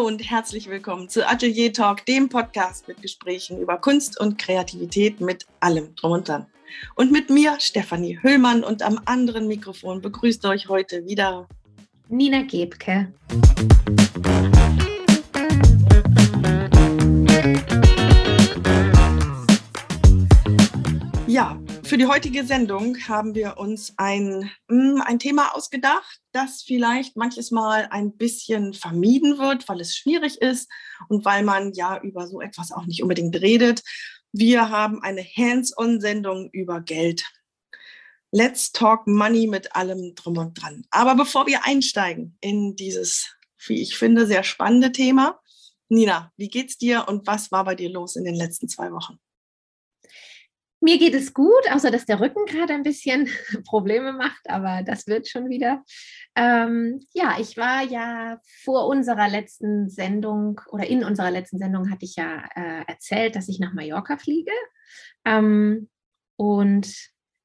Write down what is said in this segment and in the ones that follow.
Hallo und herzlich willkommen zu Atelier Talk, dem Podcast mit Gesprächen über Kunst und Kreativität mit allem drum und dran. Und mit mir, Stefanie Höllmann, und am anderen Mikrofon begrüßt euch heute wieder Nina Gebke. Ja, für die heutige Sendung haben wir uns ein, mm, ein Thema ausgedacht, das vielleicht manches Mal ein bisschen vermieden wird, weil es schwierig ist und weil man ja über so etwas auch nicht unbedingt redet. Wir haben eine Hands-on-Sendung über Geld. Let's talk money mit allem drum und dran. Aber bevor wir einsteigen in dieses, wie ich finde, sehr spannende Thema, Nina, wie geht's dir und was war bei dir los in den letzten zwei Wochen? Mir geht es gut, außer dass der Rücken gerade ein bisschen Probleme macht, aber das wird schon wieder. Ähm, ja, ich war ja vor unserer letzten Sendung oder in unserer letzten Sendung hatte ich ja äh, erzählt, dass ich nach Mallorca fliege. Ähm, und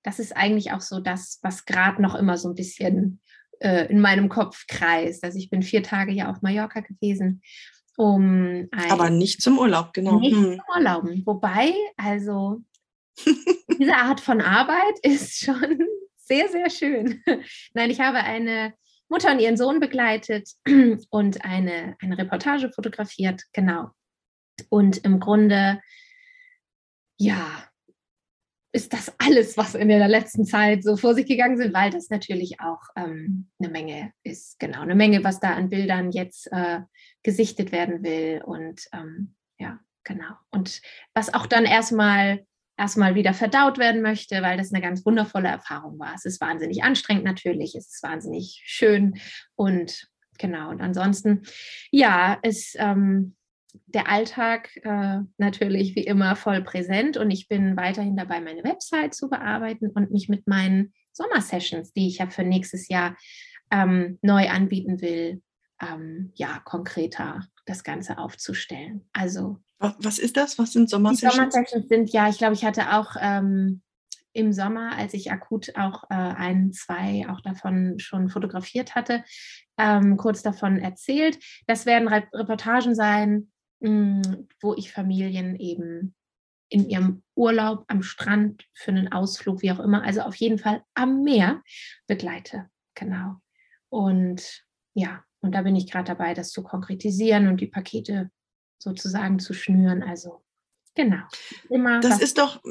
das ist eigentlich auch so das, was gerade noch immer so ein bisschen äh, in meinem Kopf kreist. Also ich bin vier Tage ja auf Mallorca gewesen. Um Aber nicht zum Urlaub, genau. Nicht hm. zum Urlauben. Wobei, also diese Art von Arbeit ist schon sehr, sehr schön. Nein, ich habe eine Mutter und ihren Sohn begleitet und eine, eine Reportage fotografiert, genau. Und im Grunde, ja, ist das alles, was in der letzten Zeit so vor sich gegangen sind, weil das natürlich auch ähm, eine Menge ist, genau, eine Menge, was da an Bildern jetzt äh, gesichtet werden will und ähm, ja, genau. Und was auch dann erstmal erstmal wieder verdaut werden möchte, weil das eine ganz wundervolle Erfahrung war. Es ist wahnsinnig anstrengend natürlich, es ist wahnsinnig schön und genau. Und ansonsten, ja, ist ähm, der Alltag äh, natürlich wie immer voll präsent und ich bin weiterhin dabei, meine Website zu bearbeiten und mich mit meinen Sommersessions, die ich ja für nächstes Jahr ähm, neu anbieten will, ähm, ja, konkreter das Ganze aufzustellen. Also was ist das? Was sind Sommersessions? Die Sommersessions sind ja, ich glaube, ich hatte auch ähm, im Sommer, als ich akut auch äh, ein, zwei auch davon schon fotografiert hatte, ähm, kurz davon erzählt. Das werden Re Reportagen sein, mh, hm, wo ich Familien eben in ihrem Urlaub am Strand für einen Ausflug, wie auch immer, also auf jeden Fall am Meer begleite. Genau. Und ja, und da bin ich gerade dabei, das zu konkretisieren und die Pakete sozusagen zu schnüren. Also genau. Immer das ist doch,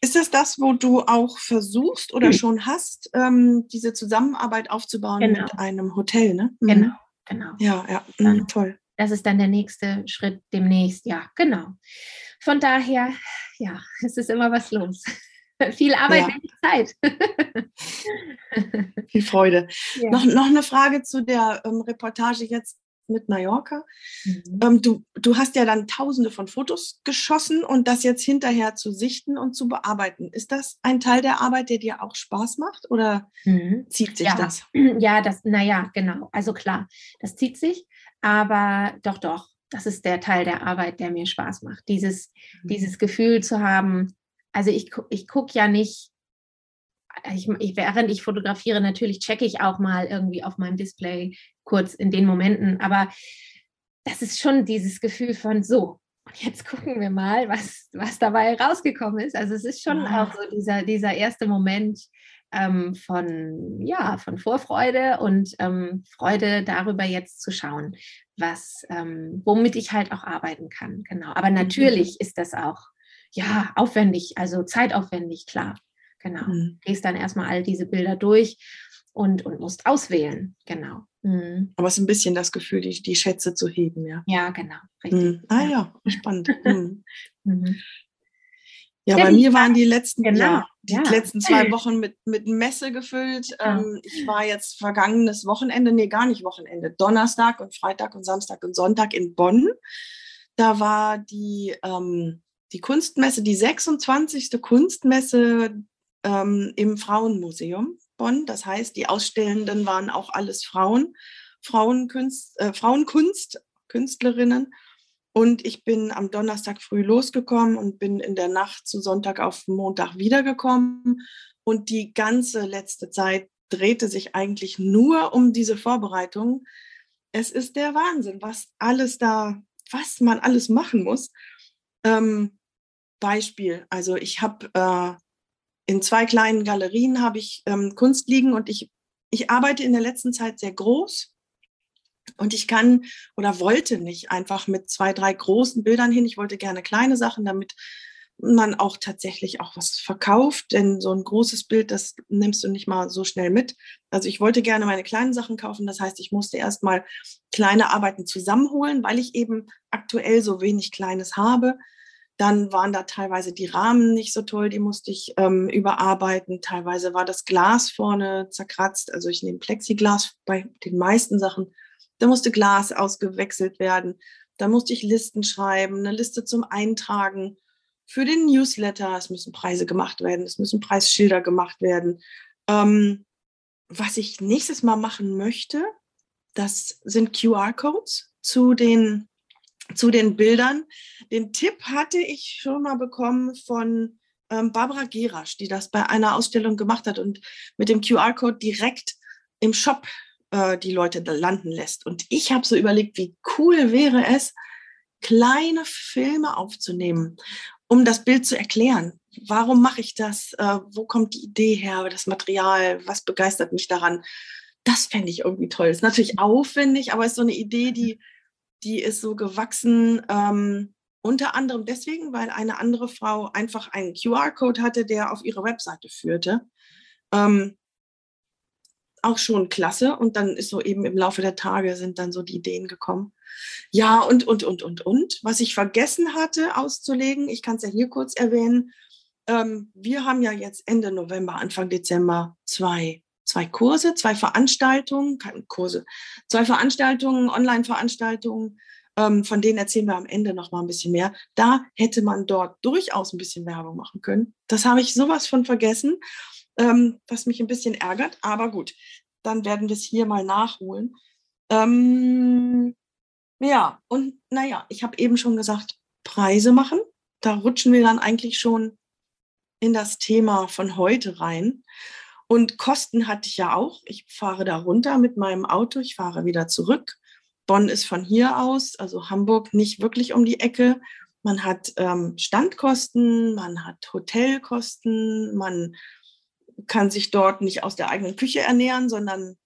ist das das, wo du auch versuchst oder mhm. schon hast, ähm, diese Zusammenarbeit aufzubauen genau. mit einem Hotel, ne? Mhm. Genau, genau. Ja, ja, mhm, toll. Das ist dann der nächste Schritt demnächst. Ja, genau. Von daher, ja, es ist immer was los. Viel Arbeit, ja. wenig Zeit. Viel Freude. Ja. Noch, noch eine Frage zu der ähm, Reportage jetzt mit Mallorca. Mhm. Ähm, du, du hast ja dann tausende von Fotos geschossen und das jetzt hinterher zu sichten und zu bearbeiten. Ist das ein Teil der Arbeit, der dir auch Spaß macht oder mhm. zieht sich ja. das? Ja, das, naja, genau. Also klar, das zieht sich, aber doch, doch. Das ist der Teil der Arbeit, der mir Spaß macht. Dieses, mhm. dieses Gefühl zu haben, also ich, ich gucke ja nicht ich, ich, während ich fotografiere, natürlich checke ich auch mal irgendwie auf meinem Display kurz in den Momenten, aber das ist schon dieses Gefühl von so. Und jetzt gucken wir mal, was, was dabei rausgekommen ist. Also es ist schon ja. auch so dieser, dieser erste Moment ähm, von, ja, von Vorfreude und ähm, Freude darüber jetzt zu schauen, was, ähm, womit ich halt auch arbeiten kann. Genau. Aber mhm. natürlich ist das auch ja aufwendig, also zeitaufwendig, klar. Genau. Mhm. Gehst dann erstmal all diese Bilder durch und, und musst auswählen. Genau. Mhm. Aber es ist ein bisschen das Gefühl, die, die Schätze zu heben, ja. Ja, genau. Mhm. Ah ja, spannend. Mhm. Mhm. Ja, bei mir waren die letzten, genau. ja, die ja. letzten zwei Wochen mit, mit Messe gefüllt. Ja. Ähm, ich war jetzt vergangenes Wochenende, nee, gar nicht Wochenende, Donnerstag und Freitag und Samstag und Sonntag in Bonn. Da war die, ähm, die Kunstmesse, die 26. Kunstmesse ähm, im Frauenmuseum Bonn. Das heißt, die Ausstellenden waren auch alles Frauen, Frauenkunst, äh, Frauenkunst, Künstlerinnen. Und ich bin am Donnerstag früh losgekommen und bin in der Nacht zu Sonntag auf Montag wiedergekommen. Und die ganze letzte Zeit drehte sich eigentlich nur um diese Vorbereitung. es ist der Wahnsinn, was alles da, was man alles machen muss. Ähm, Beispiel, also ich habe äh, in zwei kleinen Galerien habe ich ähm, Kunst liegen und ich, ich arbeite in der letzten Zeit sehr groß und ich kann oder wollte nicht einfach mit zwei, drei großen Bildern hin. Ich wollte gerne kleine Sachen, damit man auch tatsächlich auch was verkauft, denn so ein großes Bild, das nimmst du nicht mal so schnell mit. Also ich wollte gerne meine kleinen Sachen kaufen, das heißt, ich musste erstmal kleine Arbeiten zusammenholen, weil ich eben aktuell so wenig Kleines habe. Dann waren da teilweise die Rahmen nicht so toll, die musste ich ähm, überarbeiten. Teilweise war das Glas vorne zerkratzt. Also ich nehme Plexiglas bei den meisten Sachen. Da musste Glas ausgewechselt werden. Da musste ich Listen schreiben, eine Liste zum Eintragen für den Newsletter. Es müssen Preise gemacht werden, es müssen Preisschilder gemacht werden. Ähm, was ich nächstes Mal machen möchte, das sind QR-Codes zu den, zu den Bildern. Den Tipp hatte ich schon mal bekommen von ähm, Barbara Gerasch, die das bei einer Ausstellung gemacht hat und mit dem QR-Code direkt im Shop äh, die Leute landen lässt. Und ich habe so überlegt, wie cool wäre es, kleine Filme aufzunehmen um das Bild zu erklären. Warum mache ich das? Äh, wo kommt die Idee her, das Material? Was begeistert mich daran? Das fände ich irgendwie toll. Ist natürlich aufwendig, aber ist so eine Idee, die, die ist so gewachsen. Ähm, unter anderem deswegen, weil eine andere Frau einfach einen QR-Code hatte, der auf ihre Webseite führte. Ähm, auch schon klasse. Und dann ist so eben im Laufe der Tage sind dann so die Ideen gekommen. Ja, und, und, und, und, und. Was ich vergessen hatte auszulegen, ich kann es ja hier kurz erwähnen. Ähm, wir haben ja jetzt Ende November, Anfang Dezember zwei, zwei Kurse, zwei Veranstaltungen, keine Kurse, zwei Veranstaltungen, Online-Veranstaltungen, ähm, von denen erzählen wir am Ende noch mal ein bisschen mehr. Da hätte man dort durchaus ein bisschen Werbung machen können. Das habe ich sowas von vergessen, ähm, was mich ein bisschen ärgert. Aber gut, dann werden wir es hier mal nachholen. Ähm, ja, und naja, ich habe eben schon gesagt, Preise machen. Da rutschen wir dann eigentlich schon in das Thema von heute rein. Und Kosten hatte ich ja auch. Ich fahre da runter mit meinem Auto, ich fahre wieder zurück. Bonn ist von hier aus, also Hamburg nicht wirklich um die Ecke. Man hat ähm, Standkosten, man hat Hotelkosten, man kann sich dort nicht aus der eigenen Küche ernähren, sondern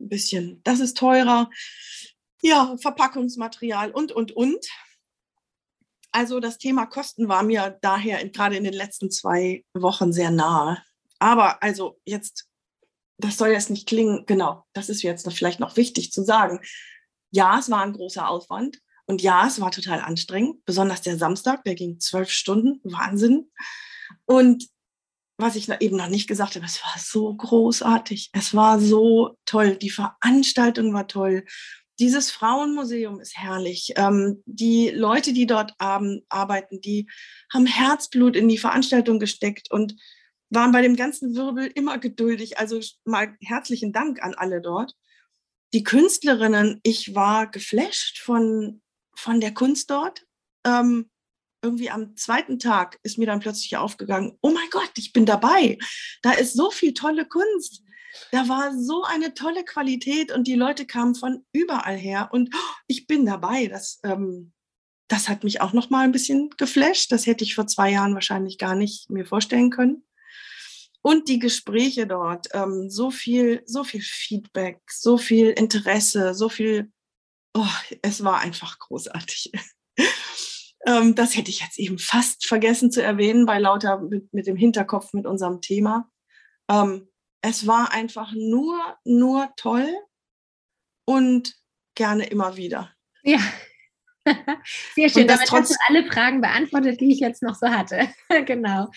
ein bisschen, das ist teurer. Ja, Verpackungsmaterial und, und, und. Also das Thema Kosten war mir daher gerade in den letzten zwei Wochen sehr nahe. Aber also jetzt, das soll jetzt nicht klingen, genau, das ist jetzt vielleicht noch wichtig zu sagen. Ja, es war ein großer Aufwand und ja, es war total anstrengend, besonders der Samstag, der ging zwölf Stunden, Wahnsinn. Und was ich eben noch nicht gesagt habe, es war so großartig, es war so toll, die Veranstaltung war toll dieses Frauenmuseum ist herrlich. Ähm, die Leute, die dort arbeiten, die haben Herzblut in die Veranstaltung gesteckt und waren bei dem ganzen Wirbel immer geduldig. Also mal herzlichen Dank an alle dort. Die Künstlerinnen, ich war geflasht von, von der Kunst dort. Ähm, irgendwie am zweiten Tag ist mir dann plötzlich aufgegangen, oh mein Gott, ich bin dabei. Da ist so viel tolle Kunst. Da war so eine tolle Qualität und die Leute kamen von überall her und oh, ich bin dabei. Das, ähm, das hat mich auch noch mal ein bisschen geflasht. Das hätte ich vor zwei Jahren wahrscheinlich gar nicht mir vorstellen können. Und die Gespräche dort, ähm, so viel, so viel Feedback, so viel Interesse, so viel, oh, es war einfach großartig. ähm, das hätte ich jetzt eben fast vergessen zu erwähnen, bei lauter mit, mit dem Hinterkopf mit unserem Thema. Ähm, es war einfach nur, nur toll und gerne immer wieder. Ja. Sehr schön. Damit hast du alle Fragen beantwortet, die ich jetzt noch so hatte. genau.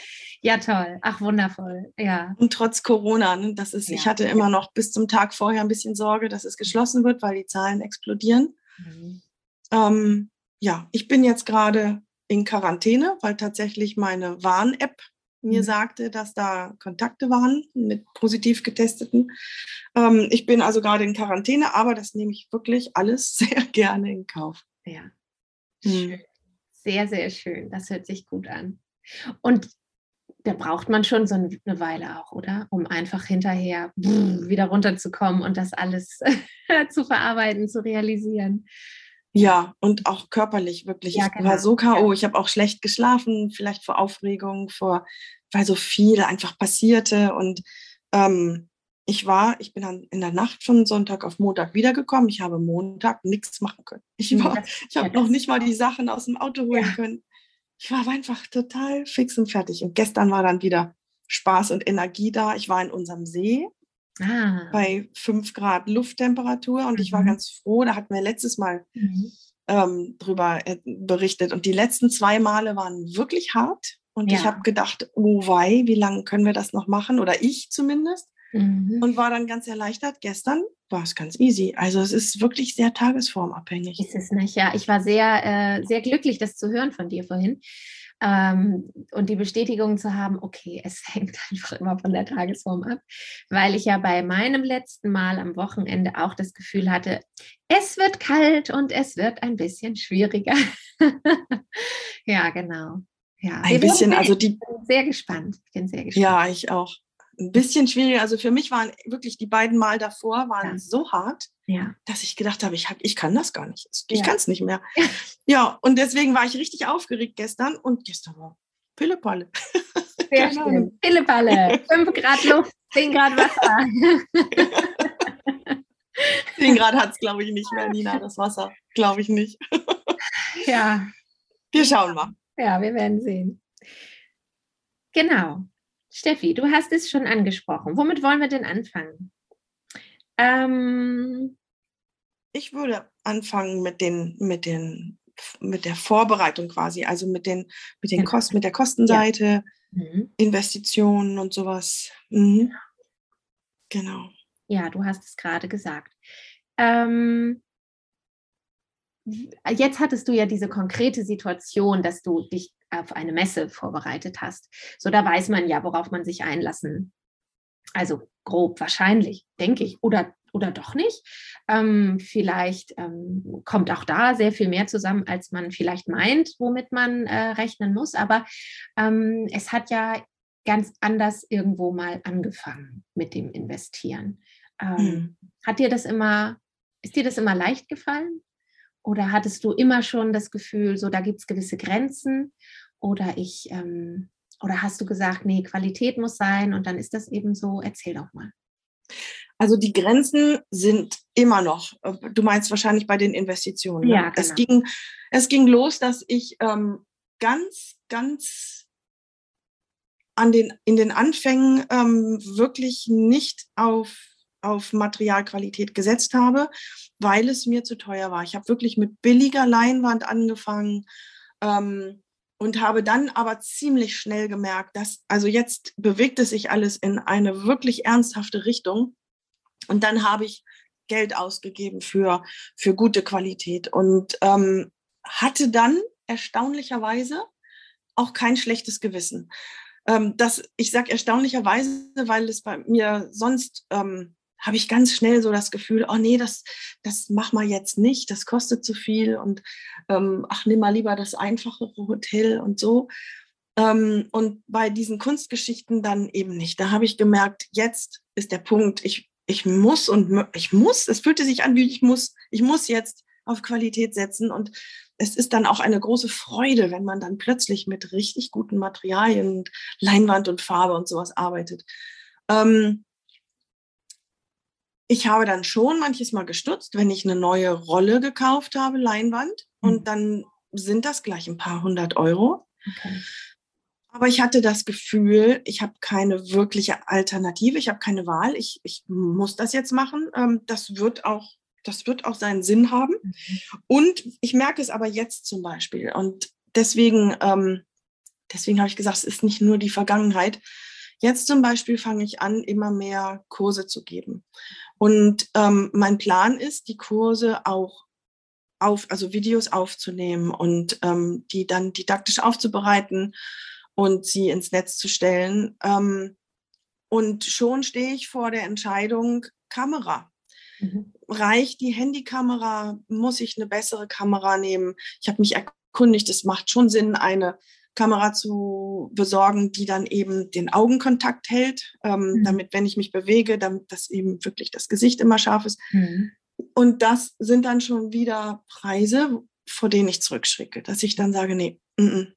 Ja, toll. Ach, wundervoll. Ja. Und trotz Corona, ne, das ist, ja. ich hatte immer noch bis zum Tag vorher ein bisschen Sorge, dass es geschlossen wird, weil die Zahlen explodieren. Mhm. Ähm, ja, ich bin jetzt gerade in Quarantäne, weil tatsächlich meine Warn-App mir mhm. sagte, dass da Kontakte waren mit positiv getesteten. Ähm, ich bin also gerade in Quarantäne, aber das nehme ich wirklich alles sehr gerne in Kauf. Ja. Hm. Sehr, sehr schön. Das hört sich gut an. Und da braucht man schon so eine Weile auch, oder? Um einfach hinterher wieder runterzukommen und das alles zu verarbeiten, zu realisieren. Ja, und auch körperlich wirklich. Ja, genau. Ich war genau. so K.O. Ich habe auch schlecht geschlafen, vielleicht vor Aufregung, vor, weil so viel einfach passierte. Und ähm, ich war, ich bin dann in der Nacht von Sonntag auf Montag wiedergekommen. Ich habe Montag nichts machen können. Ich hm, war, ich habe noch nicht mal die Sachen aus dem Auto holen ja. können. Ich war einfach total fix und fertig. Und gestern war dann wieder Spaß und Energie da. Ich war in unserem See ah. bei 5 Grad Lufttemperatur und mhm. ich war mhm. ganz froh. Da hatten wir letztes Mal mhm. ähm, drüber äh, berichtet. Und die letzten zwei Male waren wirklich hart. Und ja. ich habe gedacht, oh wei, wie lange können wir das noch machen? Oder ich zumindest. Mhm. Und war dann ganz erleichtert. Gestern war es ganz easy. Also es ist wirklich sehr tagesformabhängig. Ist es nicht, ja. Ich war sehr, äh, sehr glücklich, das zu hören von dir vorhin. Ähm, und die Bestätigung zu haben, okay, es hängt einfach immer von der Tagesform ab, weil ich ja bei meinem letzten Mal am Wochenende auch das Gefühl hatte, es wird kalt und es wird ein bisschen schwieriger. ja, genau. Ja, ein bisschen, also die. Sehr gespannt. Ich bin sehr gespannt. Ja, ich auch ein bisschen schwieriger. Also für mich waren wirklich die beiden Mal davor waren ja. so hart, ja. dass ich gedacht habe, ich, hab, ich kann das gar nicht. Ich ja. kann es nicht mehr. ja, und deswegen war ich richtig aufgeregt gestern und gestern war Pillepalle. Sehr schön. Pillepalle. 5 Grad Luft, 10 Grad Wasser. 10 Grad hat es, glaube ich, nicht mehr, Nina, das Wasser. Glaube ich nicht. ja. Wir schauen mal. Ja, wir werden sehen. Genau. Steffi, du hast es schon angesprochen. Womit wollen wir denn anfangen? Ähm, ich würde anfangen mit den, mit den, mit der Vorbereitung quasi, also mit den, mit den Kosten, mit der Kostenseite, ja. mhm. Investitionen und sowas. Mhm. Genau. Ja, du hast es gerade gesagt. Ähm, jetzt hattest du ja diese konkrete Situation, dass du dich auf eine Messe vorbereitet hast. So, da weiß man ja, worauf man sich einlassen. Also grob wahrscheinlich, denke ich. Oder, oder doch nicht. Ähm, vielleicht ähm, kommt auch da sehr viel mehr zusammen, als man vielleicht meint, womit man äh, rechnen muss. Aber ähm, es hat ja ganz anders irgendwo mal angefangen mit dem Investieren. Mhm. Hat dir das immer, ist dir das immer leicht gefallen? Oder hattest du immer schon das Gefühl, so da gibt es gewisse Grenzen? Oder ich, ähm, oder hast du gesagt, nee, Qualität muss sein und dann ist das eben so? Erzähl doch mal. Also die Grenzen sind immer noch. Äh, du meinst wahrscheinlich bei den Investitionen. Ne? Ja, genau. es, ging, es ging los, dass ich ähm, ganz, ganz an den, in den Anfängen ähm, wirklich nicht auf, auf Materialqualität gesetzt habe, weil es mir zu teuer war. Ich habe wirklich mit billiger Leinwand angefangen. Ähm, und habe dann aber ziemlich schnell gemerkt, dass, also jetzt bewegt es sich alles in eine wirklich ernsthafte Richtung. Und dann habe ich Geld ausgegeben für, für gute Qualität und ähm, hatte dann erstaunlicherweise auch kein schlechtes Gewissen. Ähm, das, ich sage erstaunlicherweise, weil es bei mir sonst ähm, habe ich ganz schnell so das Gefühl, oh nee, das, das mach mal jetzt nicht, das kostet zu viel und ähm, ach, nimm mal lieber das einfachere Hotel und so. Ähm, und bei diesen Kunstgeschichten dann eben nicht. Da habe ich gemerkt, jetzt ist der Punkt, ich, ich muss und ich muss, es fühlte sich an wie ich muss, ich muss jetzt auf Qualität setzen und es ist dann auch eine große Freude, wenn man dann plötzlich mit richtig guten Materialien Leinwand und Farbe und sowas arbeitet. Ähm, ich habe dann schon manches Mal gestutzt, wenn ich eine neue Rolle gekauft habe, Leinwand, mhm. und dann sind das gleich ein paar hundert Euro. Okay. Aber ich hatte das Gefühl, ich habe keine wirkliche Alternative, ich habe keine Wahl, ich, ich muss das jetzt machen. Ähm, das wird auch, das wird auch seinen Sinn haben. Mhm. Und ich merke es aber jetzt zum Beispiel. Und deswegen, ähm, deswegen habe ich gesagt, es ist nicht nur die Vergangenheit. Jetzt zum Beispiel fange ich an, immer mehr Kurse zu geben. Und ähm, mein Plan ist, die Kurse auch auf, also Videos aufzunehmen und ähm, die dann didaktisch aufzubereiten und sie ins Netz zu stellen. Ähm, und schon stehe ich vor der Entscheidung Kamera. Mhm. Reicht die Handykamera? Muss ich eine bessere Kamera nehmen? Ich habe mich erkundigt, es macht schon Sinn, eine, Kamera zu besorgen, die dann eben den Augenkontakt hält, ähm, mhm. damit, wenn ich mich bewege, damit das eben wirklich das Gesicht immer scharf ist. Mhm. Und das sind dann schon wieder Preise, vor denen ich zurückschrecke, dass ich dann sage, nee,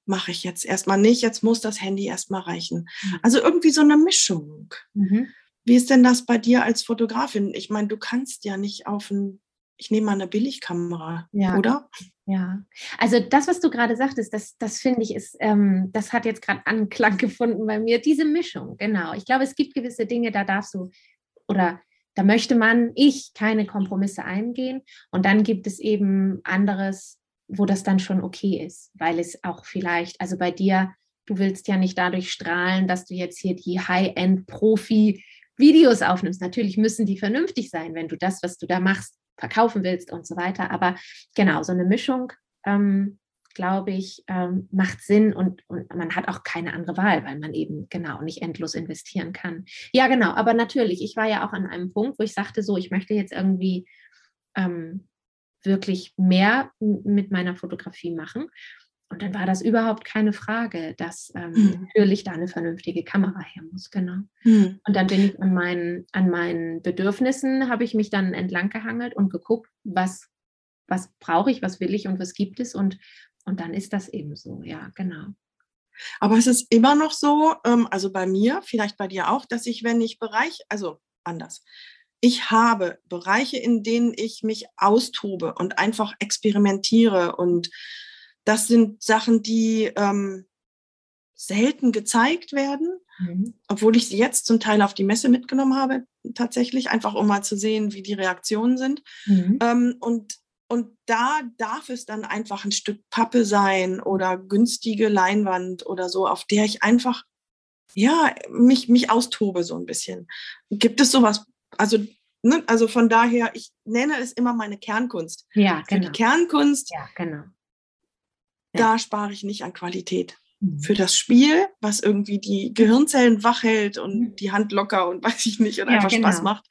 mache ich jetzt erstmal nicht, jetzt muss das Handy erstmal reichen. Mhm. Also irgendwie so eine Mischung. Mhm. Wie ist denn das bei dir als Fotografin? Ich meine, du kannst ja nicht auf ein, ich nehme mal eine Billigkamera, ja. oder? Ja, also das, was du gerade sagtest, das, das finde ich ist, ähm, das hat jetzt gerade Anklang gefunden bei mir, diese Mischung, genau. Ich glaube, es gibt gewisse Dinge, da darfst du oder da möchte man, ich, keine Kompromisse eingehen. Und dann gibt es eben anderes, wo das dann schon okay ist, weil es auch vielleicht, also bei dir, du willst ja nicht dadurch strahlen, dass du jetzt hier die High-End-Profi-Videos aufnimmst. Natürlich müssen die vernünftig sein, wenn du das, was du da machst, verkaufen willst und so weiter. Aber genau, so eine Mischung ähm, glaube ich, ähm, macht Sinn und, und man hat auch keine andere Wahl, weil man eben genau nicht endlos investieren kann. Ja, genau, aber natürlich, ich war ja auch an einem Punkt, wo ich sagte, so, ich möchte jetzt irgendwie ähm, wirklich mehr mit meiner Fotografie machen. Und dann war das überhaupt keine Frage, dass ähm, mhm. natürlich da eine vernünftige Kamera her muss, genau. Mhm. Und dann bin ich an meinen, an meinen Bedürfnissen, habe ich mich dann entlang gehangelt und geguckt, was, was brauche ich, was will ich und was gibt es und und dann ist das eben so, ja, genau. Aber es ist immer noch so, ähm, also bei mir, vielleicht bei dir auch, dass ich, wenn ich Bereich, also anders, ich habe Bereiche, in denen ich mich austobe und einfach experimentiere. Und das sind Sachen, die ähm, selten gezeigt werden, mhm. obwohl ich sie jetzt zum Teil auf die Messe mitgenommen habe, tatsächlich, einfach um mal zu sehen, wie die Reaktionen sind. Mhm. Ähm, und und da darf es dann einfach ein Stück Pappe sein oder günstige Leinwand oder so, auf der ich einfach, ja, mich, mich austobe so ein bisschen. Gibt es sowas? Also, ne, also von daher, ich nenne es immer meine Kernkunst. Ja, genau. Für die genau. Kernkunst, ja, genau. Ja. da spare ich nicht an Qualität. Mhm. Für das Spiel, was irgendwie die Gehirnzellen wach hält und mhm. die Hand locker und weiß ich nicht und ja, einfach genau. Spaß macht,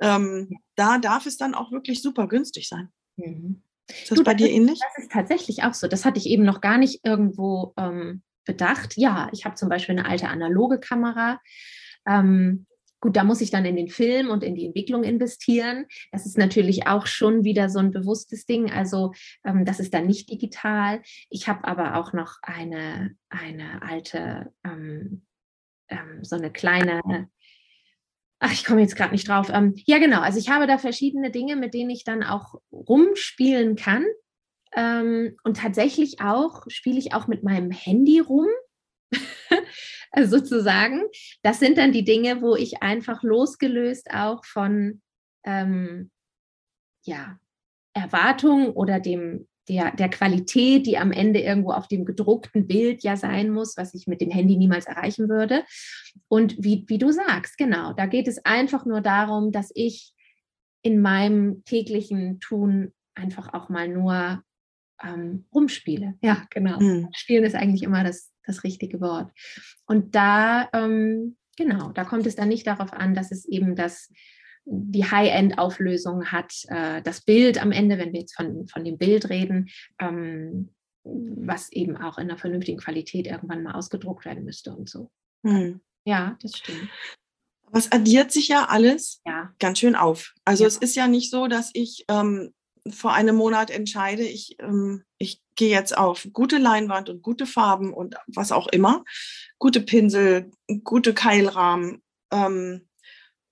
ähm, da darf es dann auch wirklich super günstig sein. Mhm. Ist das du, bei dir ist, ähnlich? Das ist tatsächlich auch so. Das hatte ich eben noch gar nicht irgendwo ähm, bedacht. Ja, ich habe zum Beispiel eine alte analoge Kamera. Ähm, gut, da muss ich dann in den Film und in die Entwicklung investieren. Das ist natürlich auch schon wieder so ein bewusstes Ding. Also ähm, das ist dann nicht digital. Ich habe aber auch noch eine, eine alte, ähm, ähm, so eine kleine Ach, ich komme jetzt gerade nicht drauf. Ähm, ja, genau. Also ich habe da verschiedene Dinge, mit denen ich dann auch rumspielen kann. Ähm, und tatsächlich auch spiele ich auch mit meinem Handy rum, sozusagen. Das sind dann die Dinge, wo ich einfach losgelöst auch von ähm, ja, Erwartungen oder dem der, der Qualität, die am Ende irgendwo auf dem gedruckten Bild ja sein muss, was ich mit dem Handy niemals erreichen würde. Und wie, wie du sagst, genau, da geht es einfach nur darum, dass ich in meinem täglichen Tun einfach auch mal nur ähm, rumspiele. Ja, genau. Mhm. Spielen ist eigentlich immer das, das richtige Wort. Und da, ähm, genau, da kommt es dann nicht darauf an, dass es eben das die High-End-Auflösung hat, äh, das Bild am Ende, wenn wir jetzt von, von dem Bild reden, ähm, was eben auch in einer vernünftigen Qualität irgendwann mal ausgedruckt werden müsste und so. Hm. Ja, das stimmt. Aber es addiert sich ja alles ja. ganz schön auf. Also ja. es ist ja nicht so, dass ich ähm, vor einem Monat entscheide, ich, ähm, ich gehe jetzt auf gute Leinwand und gute Farben und was auch immer, gute Pinsel, gute Keilrahmen. Ähm,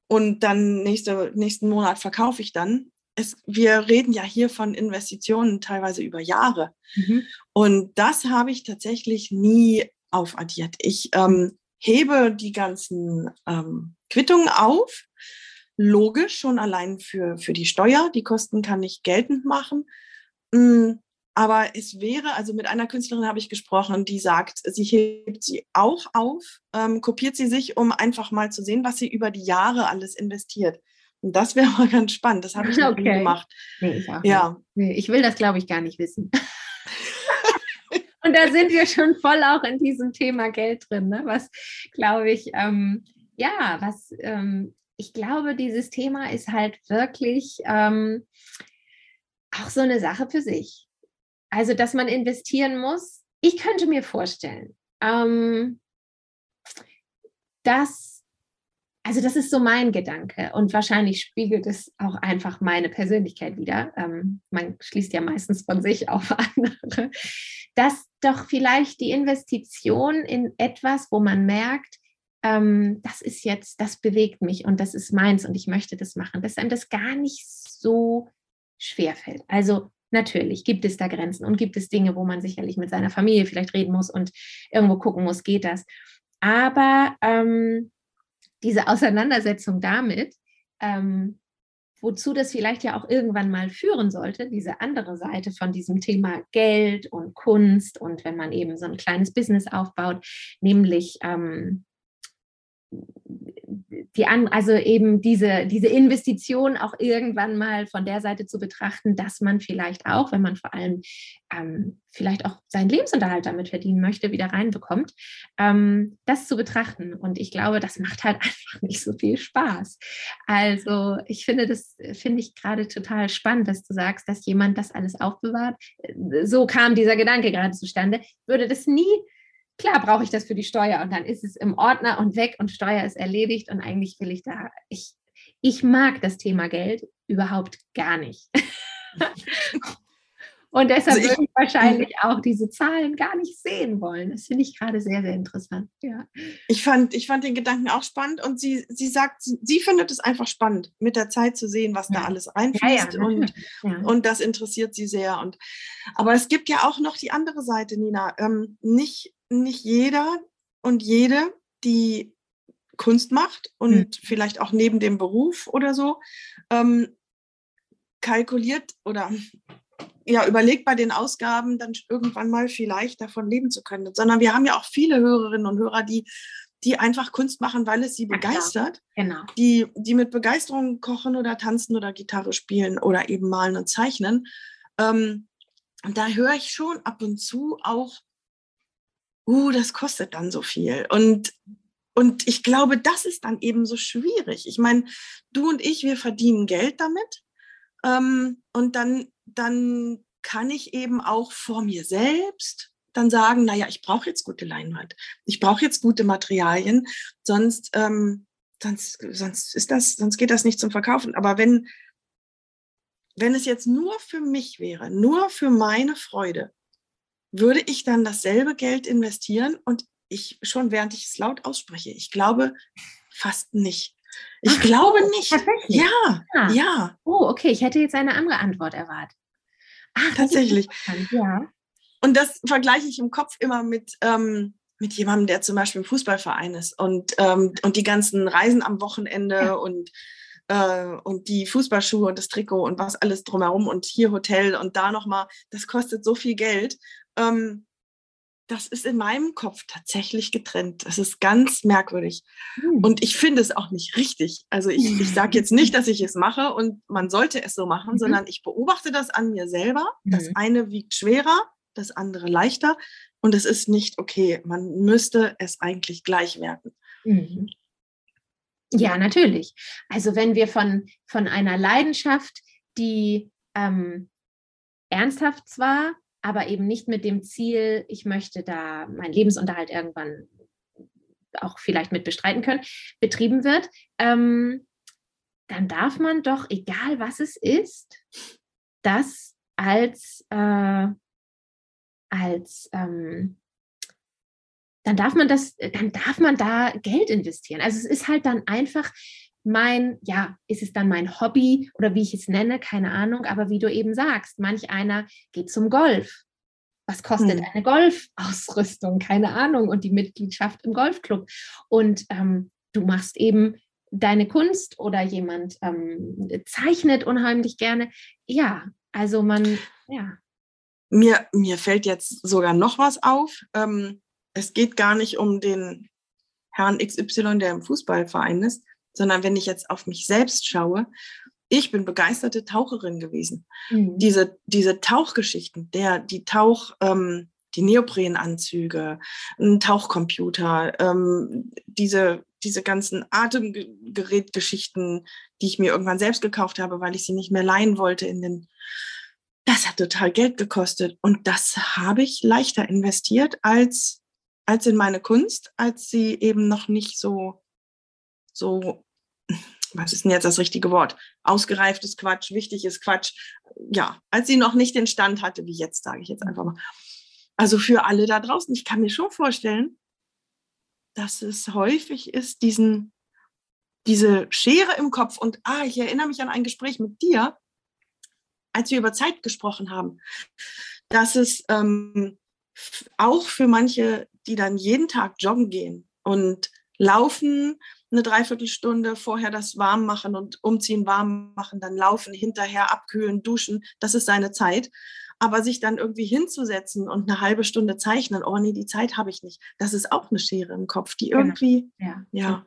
und dann nächste, nächsten Monat verkaufe ich dann. Es, wir reden ja hier von Investitionen teilweise über Jahre. Mhm. Und das habe ich tatsächlich nie aufaddiert. Ich ähm, hebe die ganzen ähm, Quittungen auf. Logisch, schon allein für, für die Steuer. Die Kosten kann ich geltend machen. Mm, aber es wäre, also mit einer Künstlerin habe ich gesprochen, die sagt, sie hebt sie auch auf, ähm, kopiert sie sich, um einfach mal zu sehen, was sie über die Jahre alles investiert. Und das wäre mal ganz spannend. Das habe ich noch okay. nie gemacht. Nee, ich auch ja. Nee, ich will das, glaube ich, gar nicht wissen. Und da sind wir schon voll auch in diesem Thema Geld drin, ne? was, glaube ich, ähm, ja, was, ähm, ich glaube, dieses Thema ist halt wirklich ähm, auch so eine Sache für sich. Also, dass man investieren muss, ich könnte mir vorstellen, ähm, dass, also das ist so mein Gedanke und wahrscheinlich spiegelt es auch einfach meine Persönlichkeit wieder. Ähm, man schließt ja meistens von sich auf andere, dass doch vielleicht die Investition in etwas, wo man merkt, ähm, das ist jetzt, das bewegt mich und das ist meins und ich möchte das machen, dass einem das gar nicht so schwer fällt. Also natürlich gibt es da Grenzen und gibt es Dinge, wo man sicherlich mit seiner Familie vielleicht reden muss und irgendwo gucken muss, geht das. Aber ähm, diese Auseinandersetzung damit, ähm, wozu das vielleicht ja auch irgendwann mal führen sollte, diese andere Seite von diesem Thema Geld und Kunst und wenn man eben so ein kleines Business aufbaut, nämlich ähm, die an, also eben diese, diese Investition auch irgendwann mal von der Seite zu betrachten, dass man vielleicht auch, wenn man vor allem ähm, vielleicht auch seinen Lebensunterhalt damit verdienen möchte, wieder reinbekommt, ähm, das zu betrachten. Und ich glaube, das macht halt einfach nicht so viel Spaß. Also ich finde das, finde ich gerade total spannend, dass du sagst, dass jemand das alles aufbewahrt. So kam dieser Gedanke gerade zustande. würde das nie klar brauche ich das für die Steuer und dann ist es im Ordner und weg und Steuer ist erledigt und eigentlich will ich da, ich, ich mag das Thema Geld überhaupt gar nicht. und deshalb also würde ich wahrscheinlich auch diese Zahlen gar nicht sehen wollen. Das finde ich gerade sehr, sehr interessant. Ja. Ich, fand, ich fand den Gedanken auch spannend und sie, sie sagt, sie, sie findet es einfach spannend, mit der Zeit zu sehen, was ja. da alles reinfließt. Ja, ja, und, und das interessiert sie sehr. Und, aber es gibt ja auch noch die andere Seite, Nina. Ähm, nicht nicht jeder und jede, die Kunst macht und mhm. vielleicht auch neben dem Beruf oder so, ähm, kalkuliert oder ja, überlegt bei den Ausgaben dann irgendwann mal vielleicht davon leben zu können. Sondern wir haben ja auch viele Hörerinnen und Hörer, die, die einfach Kunst machen, weil es sie ja, begeistert. Genau. Die, die mit Begeisterung kochen oder tanzen oder Gitarre spielen oder eben malen und zeichnen. Ähm, und da höre ich schon ab und zu auch uh, das kostet dann so viel. Und, und ich glaube, das ist dann eben so schwierig. Ich meine, du und ich, wir verdienen Geld damit. Ähm, und dann, dann kann ich eben auch vor mir selbst dann sagen, naja, ich brauche jetzt gute Leinwand, ich brauche jetzt gute Materialien, sonst, ähm, sonst, sonst ist das, sonst geht das nicht zum Verkaufen. Aber wenn, wenn es jetzt nur für mich wäre, nur für meine Freude, würde ich dann dasselbe Geld investieren und ich schon während ich es laut ausspreche, ich glaube fast nicht. Ich Ach, glaube oh, nicht. Tatsächlich? Ja, ja, ja. Oh, okay. Ich hätte jetzt eine andere Antwort erwartet. Ach, tatsächlich. Ja. Und das vergleiche ich im Kopf immer mit, ähm, mit jemandem, der zum Beispiel im Fußballverein ist und, ähm, und die ganzen Reisen am Wochenende ja. und, äh, und die Fußballschuhe und das Trikot und was alles drumherum und hier Hotel und da nochmal, das kostet so viel Geld ähm, das ist in meinem Kopf tatsächlich getrennt. Das ist ganz merkwürdig. Mhm. Und ich finde es auch nicht richtig. Also ich, ich sage jetzt nicht, dass ich es mache und man sollte es so machen, mhm. sondern ich beobachte das an mir selber. Das mhm. eine wiegt schwerer, das andere leichter. Und es ist nicht okay. Man müsste es eigentlich gleich werten. Mhm. Ja, natürlich. Also wenn wir von, von einer Leidenschaft, die ähm, ernsthaft zwar, aber eben nicht mit dem Ziel, ich möchte da meinen Lebensunterhalt irgendwann auch vielleicht mit bestreiten können, betrieben wird, ähm, dann darf man doch, egal was es ist, das als, äh, als ähm, dann darf man das, dann darf man da Geld investieren. Also es ist halt dann einfach mein, ja, ist es dann mein Hobby oder wie ich es nenne, keine Ahnung, aber wie du eben sagst, manch einer geht zum Golf. Was kostet hm. eine Golfausrüstung? Keine Ahnung. Und die Mitgliedschaft im Golfclub. Und ähm, du machst eben deine Kunst oder jemand ähm, zeichnet unheimlich gerne. Ja, also man, ja. Mir, mir fällt jetzt sogar noch was auf. Ähm, es geht gar nicht um den Herrn XY, der im Fußballverein ist, sondern wenn ich jetzt auf mich selbst schaue, ich bin begeisterte Taucherin gewesen. Mhm. Diese, diese Tauchgeschichten, der, die Tauch, ähm, die Neoprenanzüge, ein Tauchcomputer, ähm, diese, diese ganzen Atemgerätgeschichten, die ich mir irgendwann selbst gekauft habe, weil ich sie nicht mehr leihen wollte in den das hat total Geld gekostet. Und das habe ich leichter investiert als, als in meine Kunst, als sie eben noch nicht so, so, was ist denn jetzt das richtige Wort? Ausgereift ist Quatsch, wichtig ist Quatsch. Ja, als sie noch nicht den Stand hatte, wie jetzt, sage ich jetzt einfach mal. Also für alle da draußen, ich kann mir schon vorstellen, dass es häufig ist, diesen, diese Schere im Kopf und ah, ich erinnere mich an ein Gespräch mit dir, als wir über Zeit gesprochen haben, dass es ähm, auch für manche, die dann jeden Tag joggen gehen und laufen, eine Dreiviertelstunde vorher das warm machen und umziehen, warm machen, dann laufen, hinterher abkühlen, duschen, das ist seine Zeit. Aber sich dann irgendwie hinzusetzen und eine halbe Stunde zeichnen, oh nee, die Zeit habe ich nicht, das ist auch eine Schere im Kopf, die genau. irgendwie, genau. ja. ja.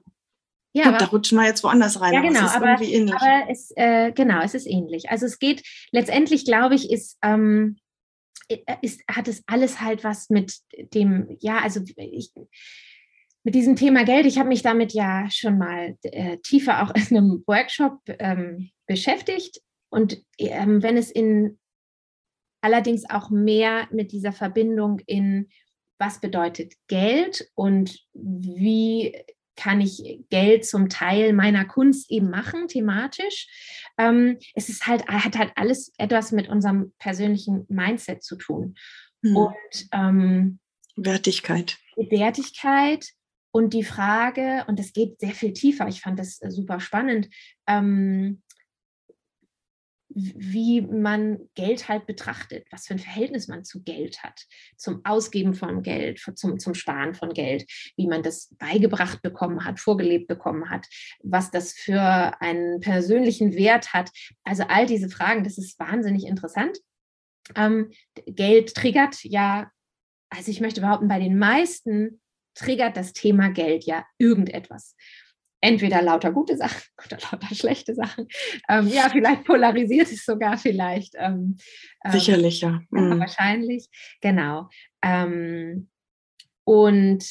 Ja, Gut, aber, da rutschen wir jetzt woanders rein. Ja, genau, aber, aber es, äh, genau, es ist ähnlich. Also es geht, letztendlich glaube ich, ist, ähm, ist, hat es alles halt was mit dem, ja, also ich, mit diesem Thema Geld, ich habe mich damit ja schon mal äh, tiefer auch in einem Workshop ähm, beschäftigt. Und ähm, wenn es in allerdings auch mehr mit dieser Verbindung in was bedeutet Geld und wie kann ich Geld zum Teil meiner Kunst eben machen, thematisch. Ähm, es ist halt, hat halt alles etwas mit unserem persönlichen Mindset zu tun. Hm. Und ähm, Wertigkeit. Wertigkeit und die Frage, und das geht sehr viel tiefer, ich fand das super spannend, ähm, wie man Geld halt betrachtet, was für ein Verhältnis man zu Geld hat, zum Ausgeben von Geld, zum, zum Sparen von Geld, wie man das beigebracht bekommen hat, vorgelebt bekommen hat, was das für einen persönlichen Wert hat. Also all diese Fragen, das ist wahnsinnig interessant. Ähm, Geld triggert ja, also ich möchte behaupten, bei den meisten triggert das Thema Geld ja irgendetwas entweder lauter gute Sachen oder lauter schlechte Sachen. Ähm, ja, vielleicht polarisiert es sogar vielleicht. Ähm, ähm Sicherlich, ja. Mhm. Wahrscheinlich, genau. Ähm, und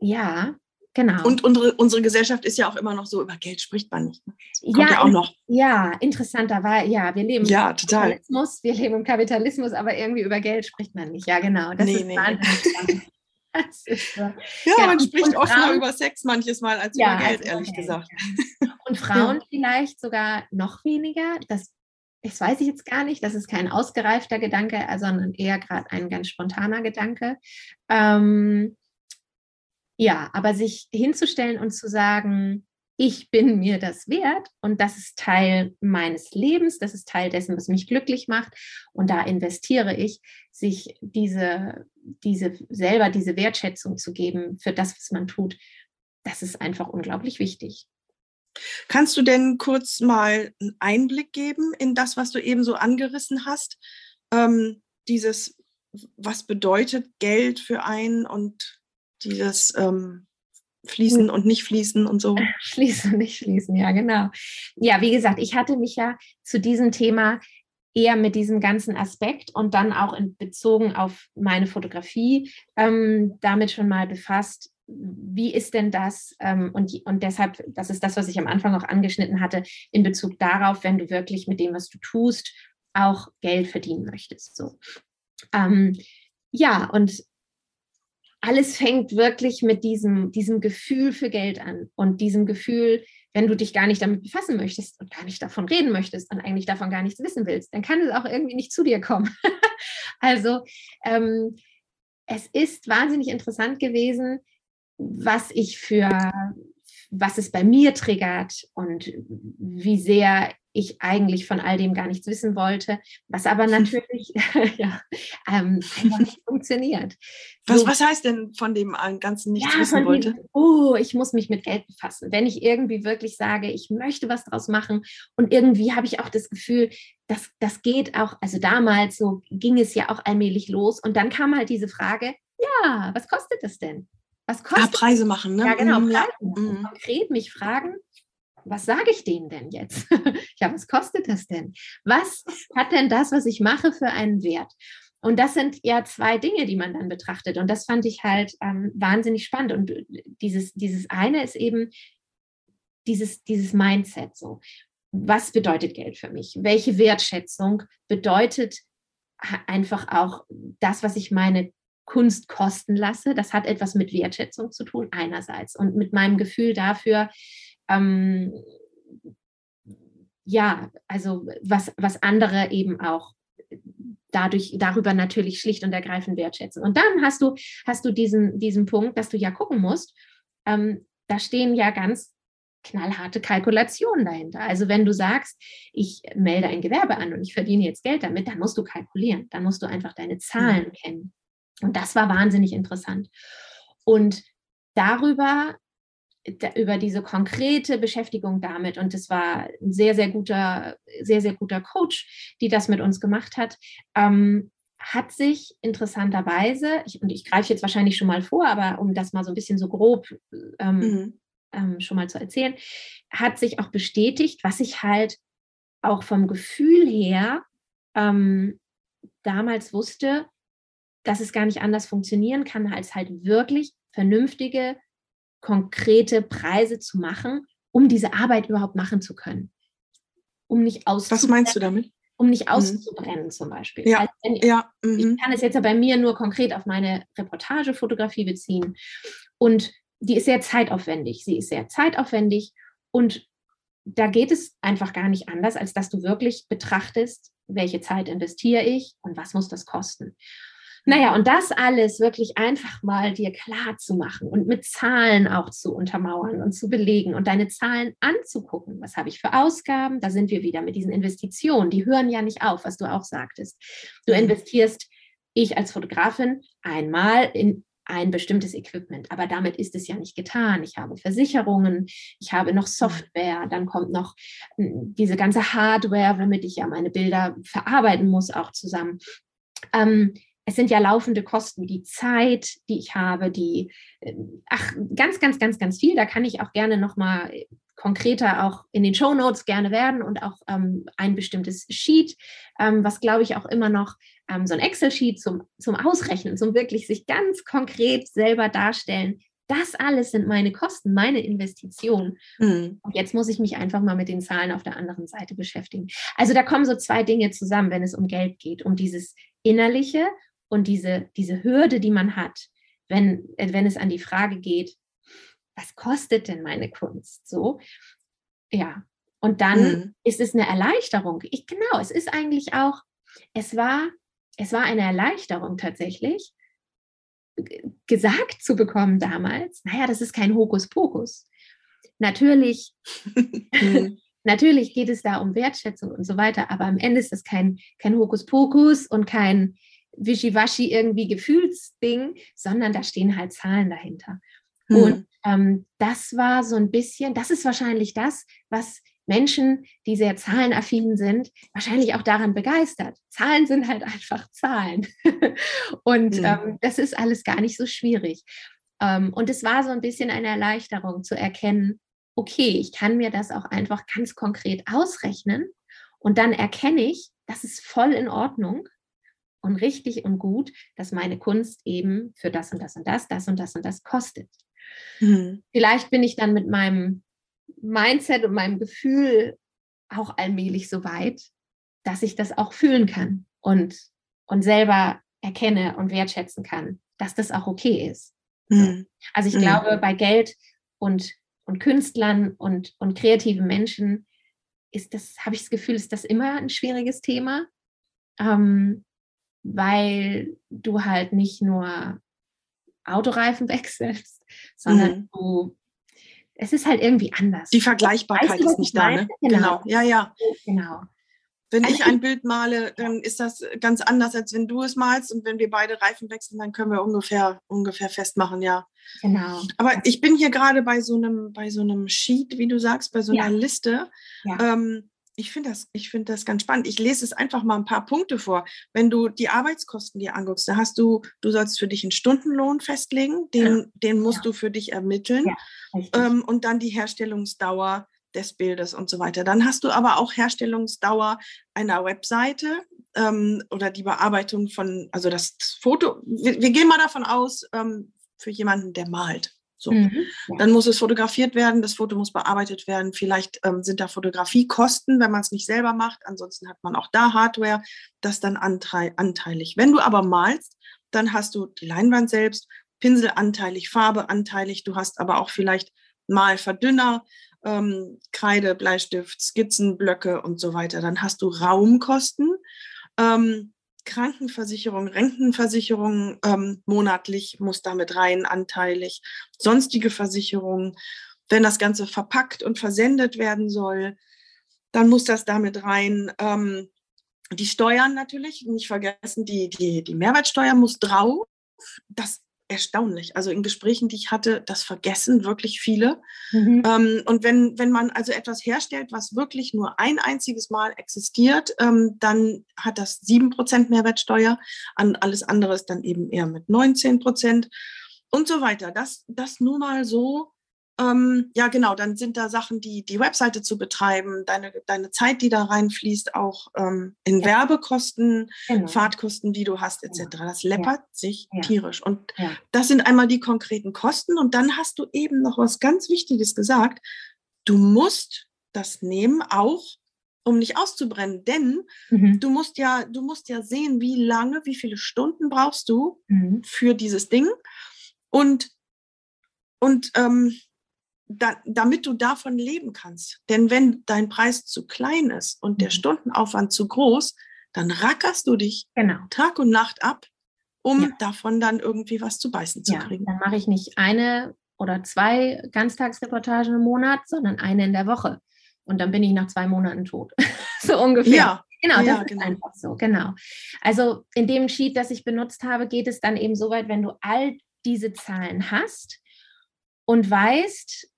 ja, genau. Und unsere, unsere Gesellschaft ist ja auch immer noch so, über Geld spricht man nicht. Kommt ja, ja auch noch. Ja, interessanterweise, ja, wir leben ja, total. Kapitalismus, wir leben im Kapitalismus, aber irgendwie über Geld spricht man nicht. Ja, genau. Das nee, ist nee. wahnsinnig spannend. Ja, ja, man spricht offener über Sex manches Mal als ja, über Geld, also ehrlich Geld, gesagt. Und Frauen vielleicht sogar noch weniger. Das, das weiß ich jetzt gar nicht. Das ist kein ausgereifter Gedanke, sondern eher gerade ein ganz spontaner Gedanke. Ähm, ja, aber sich hinzustellen und zu sagen, ich bin mir das wert und das ist Teil meines Lebens, das ist Teil dessen, was mich glücklich macht und da investiere ich, sich diese, diese selber diese Wertschätzung zu geben für das, was man tut, das ist einfach unglaublich wichtig. Kannst du denn kurz mal einen Einblick geben in das, was du eben so angerissen hast? Ähm, dieses, was bedeutet Geld für einen und dieses, ähm, fließen und nicht fließen und so. Fließen und nicht fließen, ja, genau. Ja, wie gesagt, ich hatte mich ja zu diesem Thema eher mit diesem ganzen Aspekt und dann auch in, bezogen auf meine Fotografie ähm, damit schon mal befasst. Wie ist denn das? Ähm, und, und deshalb, das ist das, was ich am Anfang auch angeschnitten hatte, in Bezug darauf, wenn du wirklich mit dem, was du tust, auch Geld verdienen möchtest. So. Ähm, ja, und alles fängt wirklich mit diesem, diesem Gefühl für Geld an und diesem Gefühl, wenn du dich gar nicht damit befassen möchtest und gar nicht davon reden möchtest und eigentlich davon gar nichts wissen willst, dann kann es auch irgendwie nicht zu dir kommen. also ähm, es ist wahnsinnig interessant gewesen, was ich für, was es bei mir triggert und wie sehr ich eigentlich von all dem gar nichts wissen wollte, was aber natürlich ja, ähm, einfach nicht funktioniert. Was, so, was heißt denn von dem Ganzen nichts ja, wissen wollte? Dem, oh, ich muss mich mit Geld befassen. Wenn ich irgendwie wirklich sage, ich möchte was draus machen und irgendwie habe ich auch das Gefühl, dass das geht auch, also damals so ging es ja auch allmählich los und dann kam halt diese Frage, ja, was kostet das denn? Was kostet ah, Preise machen, ne? Ja, genau, mhm, Preise ja. machen. Mhm. Konkret mich fragen, was sage ich denen denn jetzt? ja, was kostet das denn? Was hat denn das, was ich mache, für einen Wert? Und das sind ja zwei Dinge, die man dann betrachtet. Und das fand ich halt ähm, wahnsinnig spannend. Und dieses, dieses eine ist eben dieses, dieses Mindset so. was bedeutet Geld für mich? Welche Wertschätzung bedeutet einfach auch das, was ich meine Kunst kosten lasse? Das hat etwas mit Wertschätzung zu tun, einerseits, und mit meinem Gefühl dafür, ähm, ja, also was, was andere eben auch dadurch, darüber natürlich schlicht und ergreifend wertschätzen. Und dann hast du, hast du diesen, diesen Punkt, dass du ja gucken musst, ähm, da stehen ja ganz knallharte Kalkulationen dahinter. Also wenn du sagst, ich melde ein Gewerbe an und ich verdiene jetzt Geld damit, dann musst du kalkulieren, dann musst du einfach deine Zahlen mhm. kennen. Und das war wahnsinnig interessant. Und darüber, über diese konkrete Beschäftigung damit, und es war ein sehr, sehr guter, sehr, sehr guter Coach, die das mit uns gemacht hat, ähm, hat sich interessanterweise, ich, und ich greife jetzt wahrscheinlich schon mal vor, aber um das mal so ein bisschen so grob ähm, mhm. ähm, schon mal zu erzählen, hat sich auch bestätigt, was ich halt auch vom Gefühl her ähm, damals wusste, dass es gar nicht anders funktionieren kann, als halt wirklich vernünftige, konkrete Preise zu machen, um diese Arbeit überhaupt machen zu können. Um nicht Was meinst du damit? um nicht mhm. auszubrennen mhm. zum Beispiel. Ja, also ja. Mhm. Ich kann es jetzt ja bei mir nur konkret auf meine Reportagefotografie beziehen. Und die ist sehr zeitaufwendig. Sie ist sehr zeitaufwendig und da geht es einfach gar nicht anders, als dass du wirklich betrachtest, welche Zeit investiere ich und was muss das kosten. Naja, und das alles wirklich einfach mal dir klar zu machen und mit Zahlen auch zu untermauern und zu belegen und deine Zahlen anzugucken. Was habe ich für Ausgaben? Da sind wir wieder mit diesen Investitionen. Die hören ja nicht auf, was du auch sagtest. Du mhm. investierst, ich als Fotografin, einmal in ein bestimmtes Equipment. Aber damit ist es ja nicht getan. Ich habe Versicherungen, ich habe noch. Software, dann kommt noch hm, diese ganze Hardware, womit ich ja meine Bilder verarbeiten muss, auch zusammen. Ähm, es sind ja laufende Kosten, die Zeit, die ich habe, die, ähm, ach, ganz, ganz, ganz, ganz viel. Da kann ich auch gerne nochmal konkreter auch in den Show Notes gerne werden und auch ähm, ein bestimmtes Sheet, ähm, was glaube ich auch immer noch ähm, so ein Excel-Sheet zum, zum Ausrechnen, zum wirklich sich ganz konkret selber darstellen. Das alles sind meine Kosten, meine Investitionen. Mhm. Und jetzt muss ich mich einfach mal mit den Zahlen auf der anderen Seite beschäftigen. Also da kommen so zwei Dinge zusammen, wenn es um Geld geht, um dieses innerliche und diese, diese Hürde, die man hat, wenn, wenn es an die Frage geht, was kostet denn meine Kunst? So, ja. Und dann mhm. ist es eine Erleichterung. Ich, genau, es ist eigentlich auch, es war, es war eine Erleichterung tatsächlich, gesagt zu bekommen damals, naja, das ist kein Hokuspokus. Natürlich, mhm. natürlich geht es da um Wertschätzung und so weiter, aber am Ende ist das kein, kein Hokuspokus und kein, wischiwaschi irgendwie Gefühlsding, sondern da stehen halt Zahlen dahinter. Hm. Und ähm, das war so ein bisschen, das ist wahrscheinlich das, was Menschen, die sehr zahlenaffin sind, wahrscheinlich auch daran begeistert. Zahlen sind halt einfach Zahlen. und hm. ähm, das ist alles gar nicht so schwierig. Ähm, und es war so ein bisschen eine Erleichterung zu erkennen, okay, ich kann mir das auch einfach ganz konkret ausrechnen und dann erkenne ich, das ist voll in Ordnung und richtig und gut, dass meine Kunst eben für das und das und das, das und das und das kostet. Mhm. Vielleicht bin ich dann mit meinem Mindset und meinem Gefühl auch allmählich so weit, dass ich das auch fühlen kann und, und selber erkenne und wertschätzen kann, dass das auch okay ist. Mhm. Also ich mhm. glaube, bei Geld und, und Künstlern und, und kreativen Menschen ist das, habe ich das Gefühl, ist das immer ein schwieriges Thema. Ähm, weil du halt nicht nur Autoreifen wechselst, sondern mhm. du, es ist halt irgendwie anders. Die Vergleichbarkeit weißt du, ist nicht da, ne? Genau. genau. Ja, ja. Genau. Wenn also ich ein Bild male, dann ist das ganz anders, als wenn du es malst. Und wenn wir beide Reifen wechseln, dann können wir ungefähr, ungefähr festmachen, ja. Genau. Aber ich bin hier gerade bei so einem, bei so einem Sheet, wie du sagst, bei so einer ja. Liste. Ja. Ähm, ich finde das, ich das ganz spannend. Ich lese es einfach mal ein paar Punkte vor. Wenn du die Arbeitskosten dir anguckst, da hast du, du sollst für dich einen Stundenlohn festlegen, den, ja. den musst ja. du für dich ermitteln ja, ähm, und dann die Herstellungsdauer des Bildes und so weiter. Dann hast du aber auch Herstellungsdauer einer Webseite ähm, oder die Bearbeitung von, also das, das Foto. Wir, wir, gehen mal davon aus, ähm, für jemanden, der malt. So, mhm, dann muss es fotografiert werden, das Foto muss bearbeitet werden. Vielleicht ähm, sind da Fotografiekosten, wenn man es nicht selber macht. Ansonsten hat man auch da Hardware, das dann anteilig. Wenn du aber malst, dann hast du die Leinwand selbst, Pinsel anteilig, Farbe anteilig. Du hast aber auch vielleicht Malverdünner, ähm, Kreide, Bleistift, Skizzenblöcke und so weiter. Dann hast du Raumkosten. Ähm, Krankenversicherung, Rentenversicherung ähm, monatlich muss damit rein, anteilig, sonstige Versicherungen. Wenn das Ganze verpackt und versendet werden soll, dann muss das damit rein. Ähm, die Steuern natürlich, nicht vergessen, die, die, die Mehrwertsteuer muss drauf. Das erstaunlich. Also in Gesprächen, die ich hatte, das vergessen wirklich viele. Mhm. Ähm, und wenn, wenn man also etwas herstellt, was wirklich nur ein einziges Mal existiert, ähm, dann hat das 7% Mehrwertsteuer. An alles andere ist dann eben eher mit 19% und so weiter. Das, das nur mal so ähm, ja, genau, dann sind da Sachen, die die Webseite zu betreiben, deine, deine Zeit, die da reinfließt, auch ähm, in ja. Werbekosten, genau. Fahrtkosten, die du hast, etc. Genau. Das läppert ja. sich ja. tierisch. Und das sind einmal die konkreten Kosten. Und dann hast du eben noch was ganz Wichtiges gesagt. Du musst das nehmen, auch um nicht auszubrennen, denn mhm. du musst ja, du musst ja sehen, wie lange, wie viele Stunden brauchst du mhm. für dieses Ding. Und und ähm, da, damit du davon leben kannst. Denn wenn dein Preis zu klein ist und der mhm. Stundenaufwand zu groß, dann rackerst du dich genau. Tag und Nacht ab, um ja. davon dann irgendwie was zu beißen zu ja, kriegen. Dann mache ich nicht eine oder zwei Ganztagsreportagen im Monat, sondern eine in der Woche. Und dann bin ich nach zwei Monaten tot. so ungefähr. Ja. Genau, das ja, ist genau. einfach so, genau. Also in dem Sheet, das ich benutzt habe, geht es dann eben so weit, wenn du all diese Zahlen hast und weißt,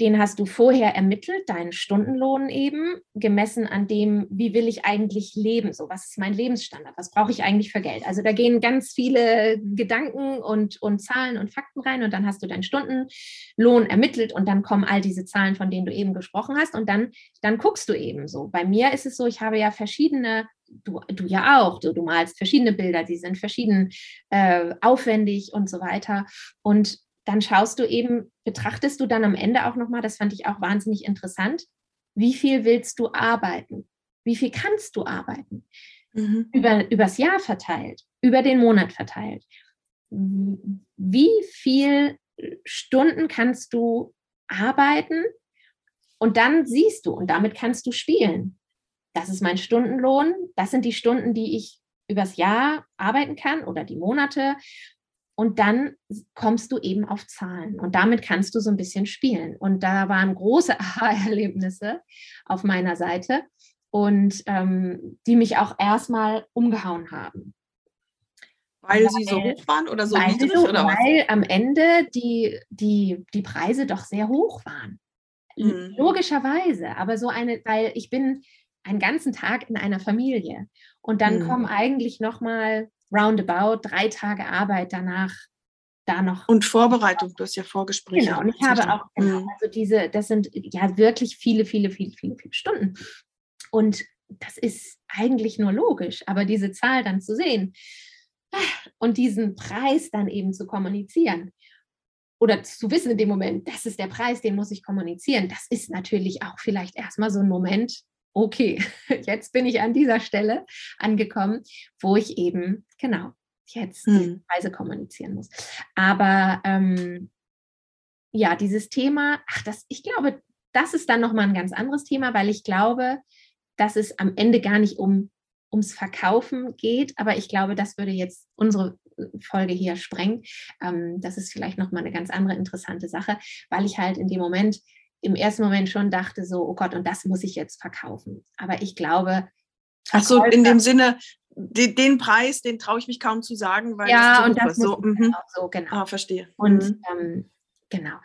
den hast du vorher ermittelt, deinen Stundenlohn eben, gemessen an dem, wie will ich eigentlich leben, so was ist mein Lebensstandard, was brauche ich eigentlich für Geld. Also da gehen ganz viele Gedanken und, und Zahlen und Fakten rein und dann hast du deinen Stundenlohn ermittelt und dann kommen all diese Zahlen, von denen du eben gesprochen hast und dann, dann guckst du eben so. Bei mir ist es so, ich habe ja verschiedene Du, du, ja auch, du, du, malst verschiedene Bilder, die sind verschieden äh, aufwendig und so weiter. Und dann schaust du eben, betrachtest du dann am Ende auch nochmal, das fand ich auch wahnsinnig interessant, wie viel willst du arbeiten? Wie viel kannst du arbeiten? Mhm. Über, übers Jahr verteilt, über den Monat verteilt. Wie viel Stunden kannst du arbeiten? Und dann siehst du, und damit kannst du spielen. Das ist mein Stundenlohn. Das sind die Stunden, die ich übers Jahr arbeiten kann oder die Monate. Und dann kommst du eben auf Zahlen und damit kannst du so ein bisschen spielen. Und da waren große Aha-Erlebnisse auf meiner Seite und ähm, die mich auch erstmal umgehauen haben. Weil, weil, sie so hoch waren oder so niedrig? So, oder was? Weil am Ende die, die, die Preise doch sehr hoch waren. Mhm. Logischerweise, aber so eine, weil ich bin einen ganzen Tag in einer Familie und dann mhm. kommen eigentlich nochmal roundabout drei Tage Arbeit danach da noch. Und Vorbereitung, du hast ja Vorgespräche. Genau, und ich habe auch, genau, also diese, das sind ja wirklich viele, viele, viele, viele, viele Stunden. Und das ist eigentlich nur logisch, aber diese Zahl dann zu sehen und diesen Preis dann eben zu kommunizieren oder zu wissen in dem Moment, das ist der Preis, den muss ich kommunizieren, das ist natürlich auch vielleicht erstmal so ein Moment, okay, jetzt bin ich an dieser Stelle angekommen, wo ich eben, genau, jetzt hm. diese Preise kommunizieren muss. Aber ähm, ja, dieses Thema, ach, das, ich glaube, das ist dann nochmal ein ganz anderes Thema, weil ich glaube, dass es am Ende gar nicht um, ums Verkaufen geht, aber ich glaube, das würde jetzt unsere äh, Folge hier sprengen. Ähm, das ist vielleicht nochmal eine ganz andere interessante Sache, weil ich halt in dem Moment im ersten Moment schon dachte, so, oh Gott, und das muss ich jetzt verkaufen. Aber ich glaube. Ach so, in dem Sinne, den, den Preis, den traue ich mich kaum zu sagen, weil ja, das und das so, mhm. so, genau. Ah, verstehe. Und mhm. ähm, genau.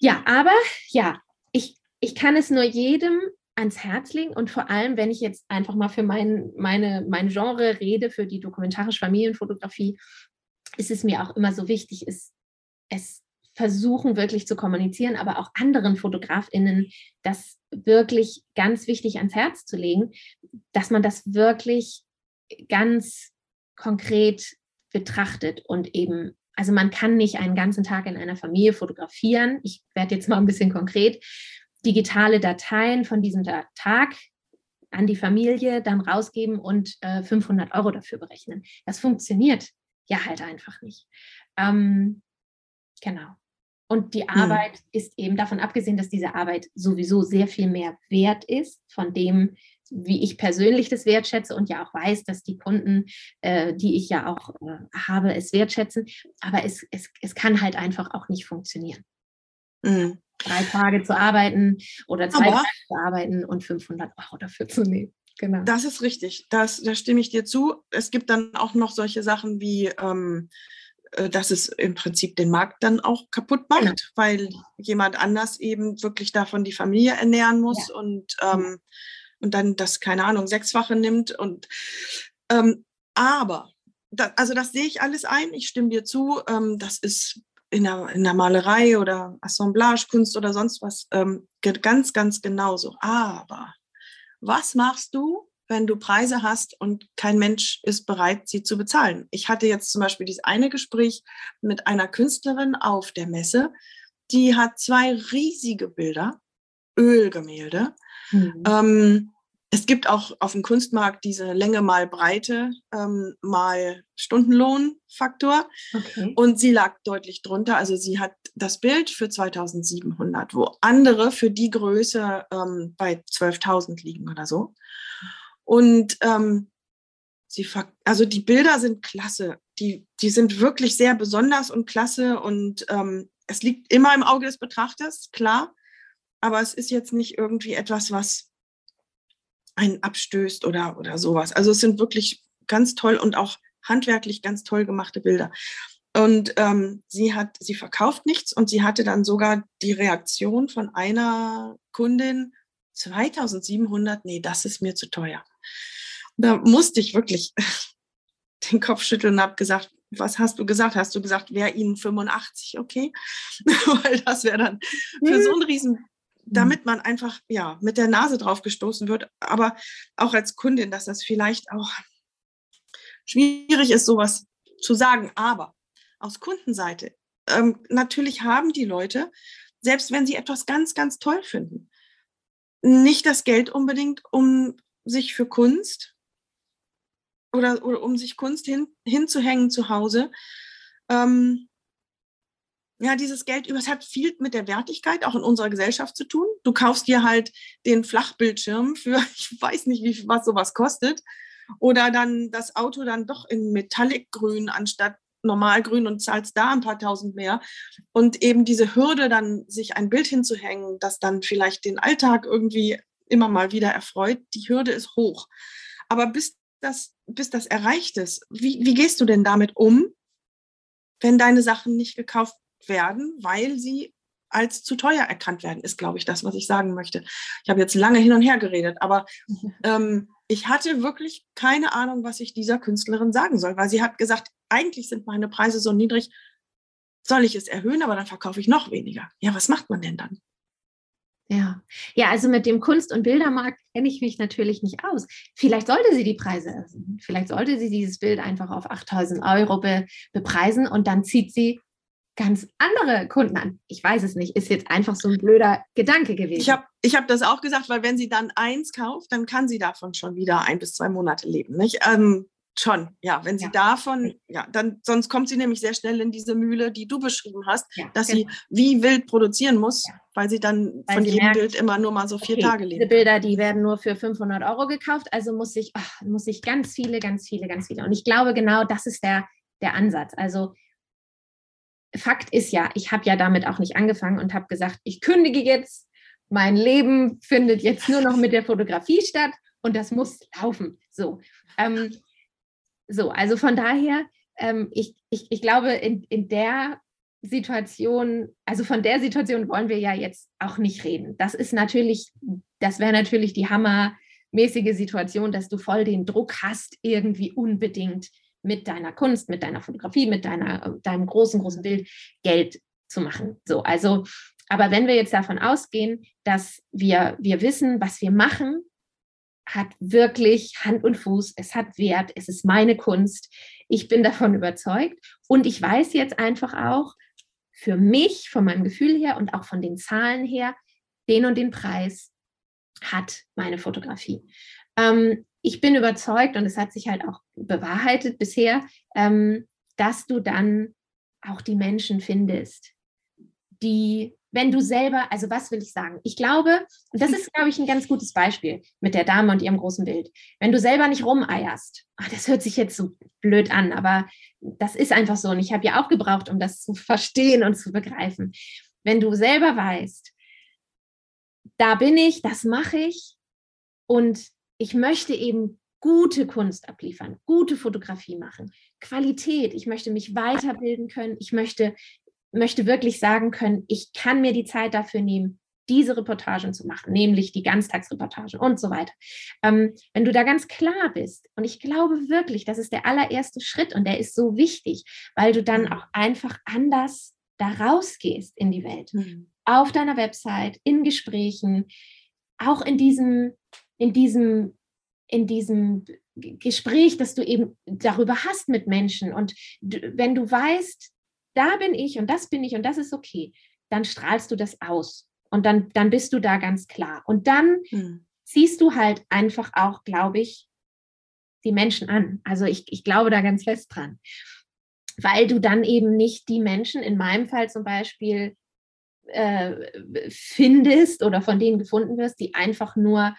Ja, aber ja, ich, ich kann es nur jedem ans Herz legen und vor allem, wenn ich jetzt einfach mal für mein, meine, mein Genre rede, für die dokumentarische Familienfotografie, ist es mir auch immer so wichtig, es, es versuchen wirklich zu kommunizieren, aber auch anderen Fotografinnen das wirklich ganz wichtig ans Herz zu legen, dass man das wirklich ganz konkret betrachtet und eben also man kann nicht einen ganzen Tag in einer Familie fotografieren. Ich werde jetzt mal ein bisschen konkret. Digitale Dateien von diesem Tag an die Familie dann rausgeben und äh, 500 Euro dafür berechnen. Das funktioniert ja halt einfach nicht. Ähm, genau. Und die hm. Arbeit hm. ist eben davon abgesehen, dass diese Arbeit sowieso sehr viel mehr wert ist von dem, wie ich persönlich das wertschätze und ja auch weiß, dass die Kunden, äh, die ich ja auch äh, habe, es wertschätzen. Aber es, es, es kann halt einfach auch nicht funktionieren. Mhm. Drei Tage zu arbeiten oder zwei Aber Tage zu arbeiten und 500 Euro dafür zu nehmen. Genau. Das ist richtig. Das, da stimme ich dir zu. Es gibt dann auch noch solche Sachen wie, ähm, äh, dass es im Prinzip den Markt dann auch kaputt macht, genau. weil jemand anders eben wirklich davon die Familie ernähren muss ja. und ähm, und dann das, keine Ahnung, sechsfache nimmt. Und ähm, aber, da, also das sehe ich alles ein, ich stimme dir zu, ähm, das ist in der, in der Malerei oder Assemblagekunst oder sonst was ähm, ganz, ganz genauso. Aber was machst du, wenn du Preise hast und kein Mensch ist bereit, sie zu bezahlen? Ich hatte jetzt zum Beispiel dieses eine Gespräch mit einer Künstlerin auf der Messe, die hat zwei riesige Bilder, Ölgemälde, Mhm. Ähm, es gibt auch auf dem Kunstmarkt diese Länge mal Breite ähm, mal Stundenlohnfaktor. Okay. Und sie lag deutlich drunter. Also sie hat das Bild für 2700, wo andere für die Größe ähm, bei 12.000 liegen oder so. Und ähm, sie, also die Bilder sind klasse. Die, die sind wirklich sehr besonders und klasse. Und ähm, es liegt immer im Auge des Betrachters, klar aber es ist jetzt nicht irgendwie etwas, was einen abstößt oder, oder sowas. Also es sind wirklich ganz toll und auch handwerklich ganz toll gemachte Bilder. Und ähm, sie hat, sie verkauft nichts und sie hatte dann sogar die Reaktion von einer Kundin, 2700, nee, das ist mir zu teuer. Da musste ich wirklich den Kopf schütteln und habe gesagt, was hast du gesagt? Hast du gesagt, wäre Ihnen 85 okay? Weil das wäre dann für so einen riesen Mhm. damit man einfach ja mit der Nase drauf gestoßen wird, aber auch als Kundin, dass das vielleicht auch schwierig ist, sowas zu sagen. Aber aus Kundenseite, ähm, natürlich haben die Leute, selbst wenn sie etwas ganz, ganz toll finden, nicht das Geld unbedingt, um sich für Kunst oder, oder um sich Kunst hin, hinzuhängen zu Hause. Ähm, ja, dieses Geld es hat viel mit der Wertigkeit auch in unserer Gesellschaft zu tun. Du kaufst dir halt den Flachbildschirm für, ich weiß nicht, wie, was sowas kostet. Oder dann das Auto dann doch in Metallicgrün anstatt normalgrün und zahlst da ein paar tausend mehr. Und eben diese Hürde, dann sich ein Bild hinzuhängen, das dann vielleicht den Alltag irgendwie immer mal wieder erfreut, die Hürde ist hoch. Aber bis das, bis das erreicht ist, wie, wie gehst du denn damit um, wenn deine Sachen nicht gekauft werden, weil sie als zu teuer erkannt werden, ist, glaube ich, das, was ich sagen möchte. Ich habe jetzt lange hin und her geredet, aber ähm, ich hatte wirklich keine Ahnung, was ich dieser Künstlerin sagen soll, weil sie hat gesagt, eigentlich sind meine Preise so niedrig, soll ich es erhöhen, aber dann verkaufe ich noch weniger. Ja, was macht man denn dann? Ja, ja, also mit dem Kunst- und Bildermarkt kenne ich mich natürlich nicht aus. Vielleicht sollte sie die Preise erhöhen. Vielleicht sollte sie dieses Bild einfach auf 8000 Euro be bepreisen und dann zieht sie ganz andere Kunden an. Ich weiß es nicht, ist jetzt einfach so ein blöder Gedanke gewesen. Ich habe ich hab das auch gesagt, weil wenn sie dann eins kauft, dann kann sie davon schon wieder ein bis zwei Monate leben. Nicht? Ähm, schon, ja, wenn sie ja. davon, ja, dann sonst kommt sie nämlich sehr schnell in diese Mühle, die du beschrieben hast, ja, dass genau. sie wie wild produzieren muss, ja. weil sie dann weil von sie jedem merkt, Bild immer nur mal so vier okay, Tage lebt. Diese Bilder, die werden nur für 500 Euro gekauft, also muss ich, oh, muss ich ganz viele, ganz viele, ganz viele. Und ich glaube, genau das ist der, der Ansatz. Also Fakt ist ja, ich habe ja damit auch nicht angefangen und habe gesagt, ich kündige jetzt, mein Leben findet jetzt nur noch mit der Fotografie statt und das muss laufen. So, ähm, so also von daher, ähm, ich, ich, ich glaube, in, in der Situation, also von der Situation wollen wir ja jetzt auch nicht reden. Das ist natürlich, das wäre natürlich die hammermäßige Situation, dass du voll den Druck hast, irgendwie unbedingt mit deiner Kunst, mit deiner Fotografie, mit deiner, deinem großen, großen Bild Geld zu machen. So, also, aber wenn wir jetzt davon ausgehen, dass wir, wir wissen, was wir machen, hat wirklich Hand und Fuß, es hat Wert, es ist meine Kunst. Ich bin davon überzeugt und ich weiß jetzt einfach auch für mich, von meinem Gefühl her und auch von den Zahlen her, den und den Preis hat meine Fotografie. Ähm, ich bin überzeugt und es hat sich halt auch bewahrheitet bisher, ähm, dass du dann auch die Menschen findest, die, wenn du selber, also was will ich sagen? Ich glaube, das ist, glaube ich, ein ganz gutes Beispiel mit der Dame und ihrem großen Bild. Wenn du selber nicht rumeierst, ach, das hört sich jetzt so blöd an, aber das ist einfach so. Und ich habe ja auch gebraucht, um das zu verstehen und zu begreifen. Wenn du selber weißt, da bin ich, das mache ich und ich möchte eben gute Kunst abliefern, gute Fotografie machen, Qualität, ich möchte mich weiterbilden können, ich möchte, möchte wirklich sagen können, ich kann mir die Zeit dafür nehmen, diese Reportagen zu machen, nämlich die Ganztagsreportagen und so weiter. Ähm, wenn du da ganz klar bist, und ich glaube wirklich, das ist der allererste Schritt und der ist so wichtig, weil du dann auch einfach anders da rausgehst in die Welt. Mhm. Auf deiner Website, in Gesprächen, auch in diesem, in diesem, in diesem Gespräch, das du eben darüber hast mit Menschen. Und wenn du weißt, da bin ich und das bin ich und das ist okay, dann strahlst du das aus. Und dann, dann bist du da ganz klar. Und dann hm. ziehst du halt einfach auch, glaube ich, die Menschen an. Also ich, ich glaube da ganz fest dran. Weil du dann eben nicht die Menschen, in meinem Fall zum Beispiel, äh, findest oder von denen gefunden wirst, die einfach nur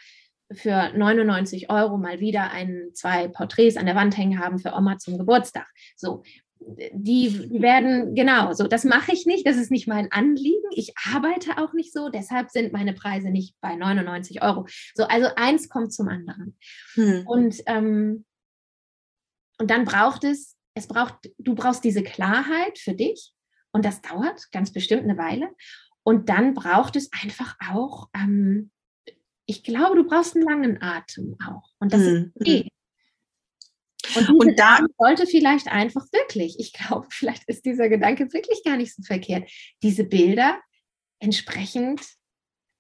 für 99 Euro mal wieder ein, zwei Porträts an der Wand hängen haben für Oma zum Geburtstag. So, die werden, genau, so, das mache ich nicht, das ist nicht mein Anliegen. Ich arbeite auch nicht so, deshalb sind meine Preise nicht bei 99 Euro. So, also eins kommt zum anderen. Hm. Und, ähm, und dann braucht es, es braucht, du brauchst diese Klarheit für dich und das dauert ganz bestimmt eine Weile. Und dann braucht es einfach auch, ähm, ich glaube, du brauchst einen langen Atem auch. Und das hm. ist okay. Und, und da sollte vielleicht einfach wirklich, ich glaube, vielleicht ist dieser Gedanke wirklich gar nicht so verkehrt, diese Bilder entsprechend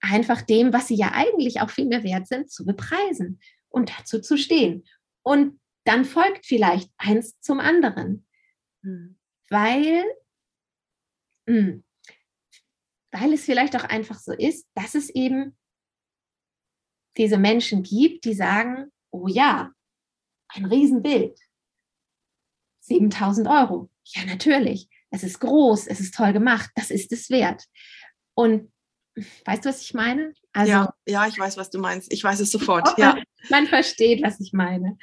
einfach dem, was sie ja eigentlich auch viel mehr wert sind, zu bepreisen und dazu zu stehen. Und dann folgt vielleicht eins zum anderen, hm. weil, mh, hm, weil es vielleicht auch einfach so ist, dass es eben diese Menschen gibt, die sagen, oh ja, ein Riesenbild. 7000 Euro. Ja, natürlich. Es ist groß, es ist toll gemacht, das ist es wert. Und weißt du, was ich meine? Also, ja, ja, ich weiß, was du meinst. Ich weiß es sofort. ja. Man versteht, was ich meine.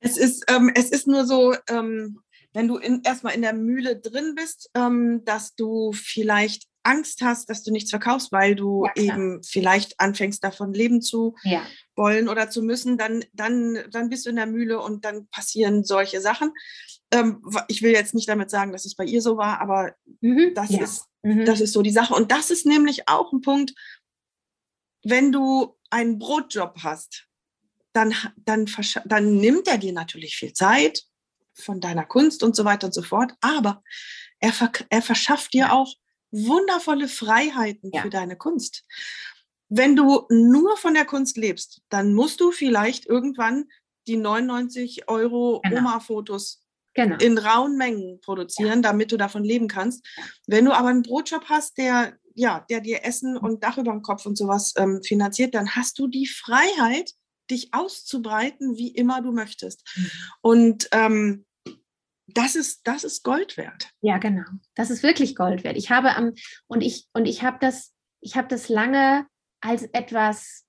Es ist, ähm, es ist nur so, ähm, wenn du in, erstmal in der Mühle drin bist, ähm, dass du vielleicht Angst hast, dass du nichts verkaufst, weil du ja, eben vielleicht anfängst, davon leben zu ja. wollen oder zu müssen, dann, dann, dann bist du in der Mühle und dann passieren solche Sachen. Ähm, ich will jetzt nicht damit sagen, dass es bei ihr so war, aber mhm. das, ja. ist, mhm. das ist so die Sache. Und das ist nämlich auch ein Punkt, wenn du einen Brotjob hast, dann, dann, dann nimmt er dir natürlich viel Zeit von deiner Kunst und so weiter und so fort, aber er, er verschafft dir auch wundervolle Freiheiten ja. für deine Kunst. Wenn du nur von der Kunst lebst, dann musst du vielleicht irgendwann die 99 Euro genau. Oma-Fotos genau. in rauen Mengen produzieren, ja. damit du davon leben kannst. Wenn du aber einen Brotjob hast, der, ja, der dir Essen und Dach über dem Kopf und sowas ähm, finanziert, dann hast du die Freiheit, dich auszubreiten, wie immer du möchtest. Mhm. Und ähm, das ist, das ist Gold wert. Ja, genau. Das ist wirklich Gold wert. Ich habe am, und ich, und ich habe das, ich habe das lange als etwas,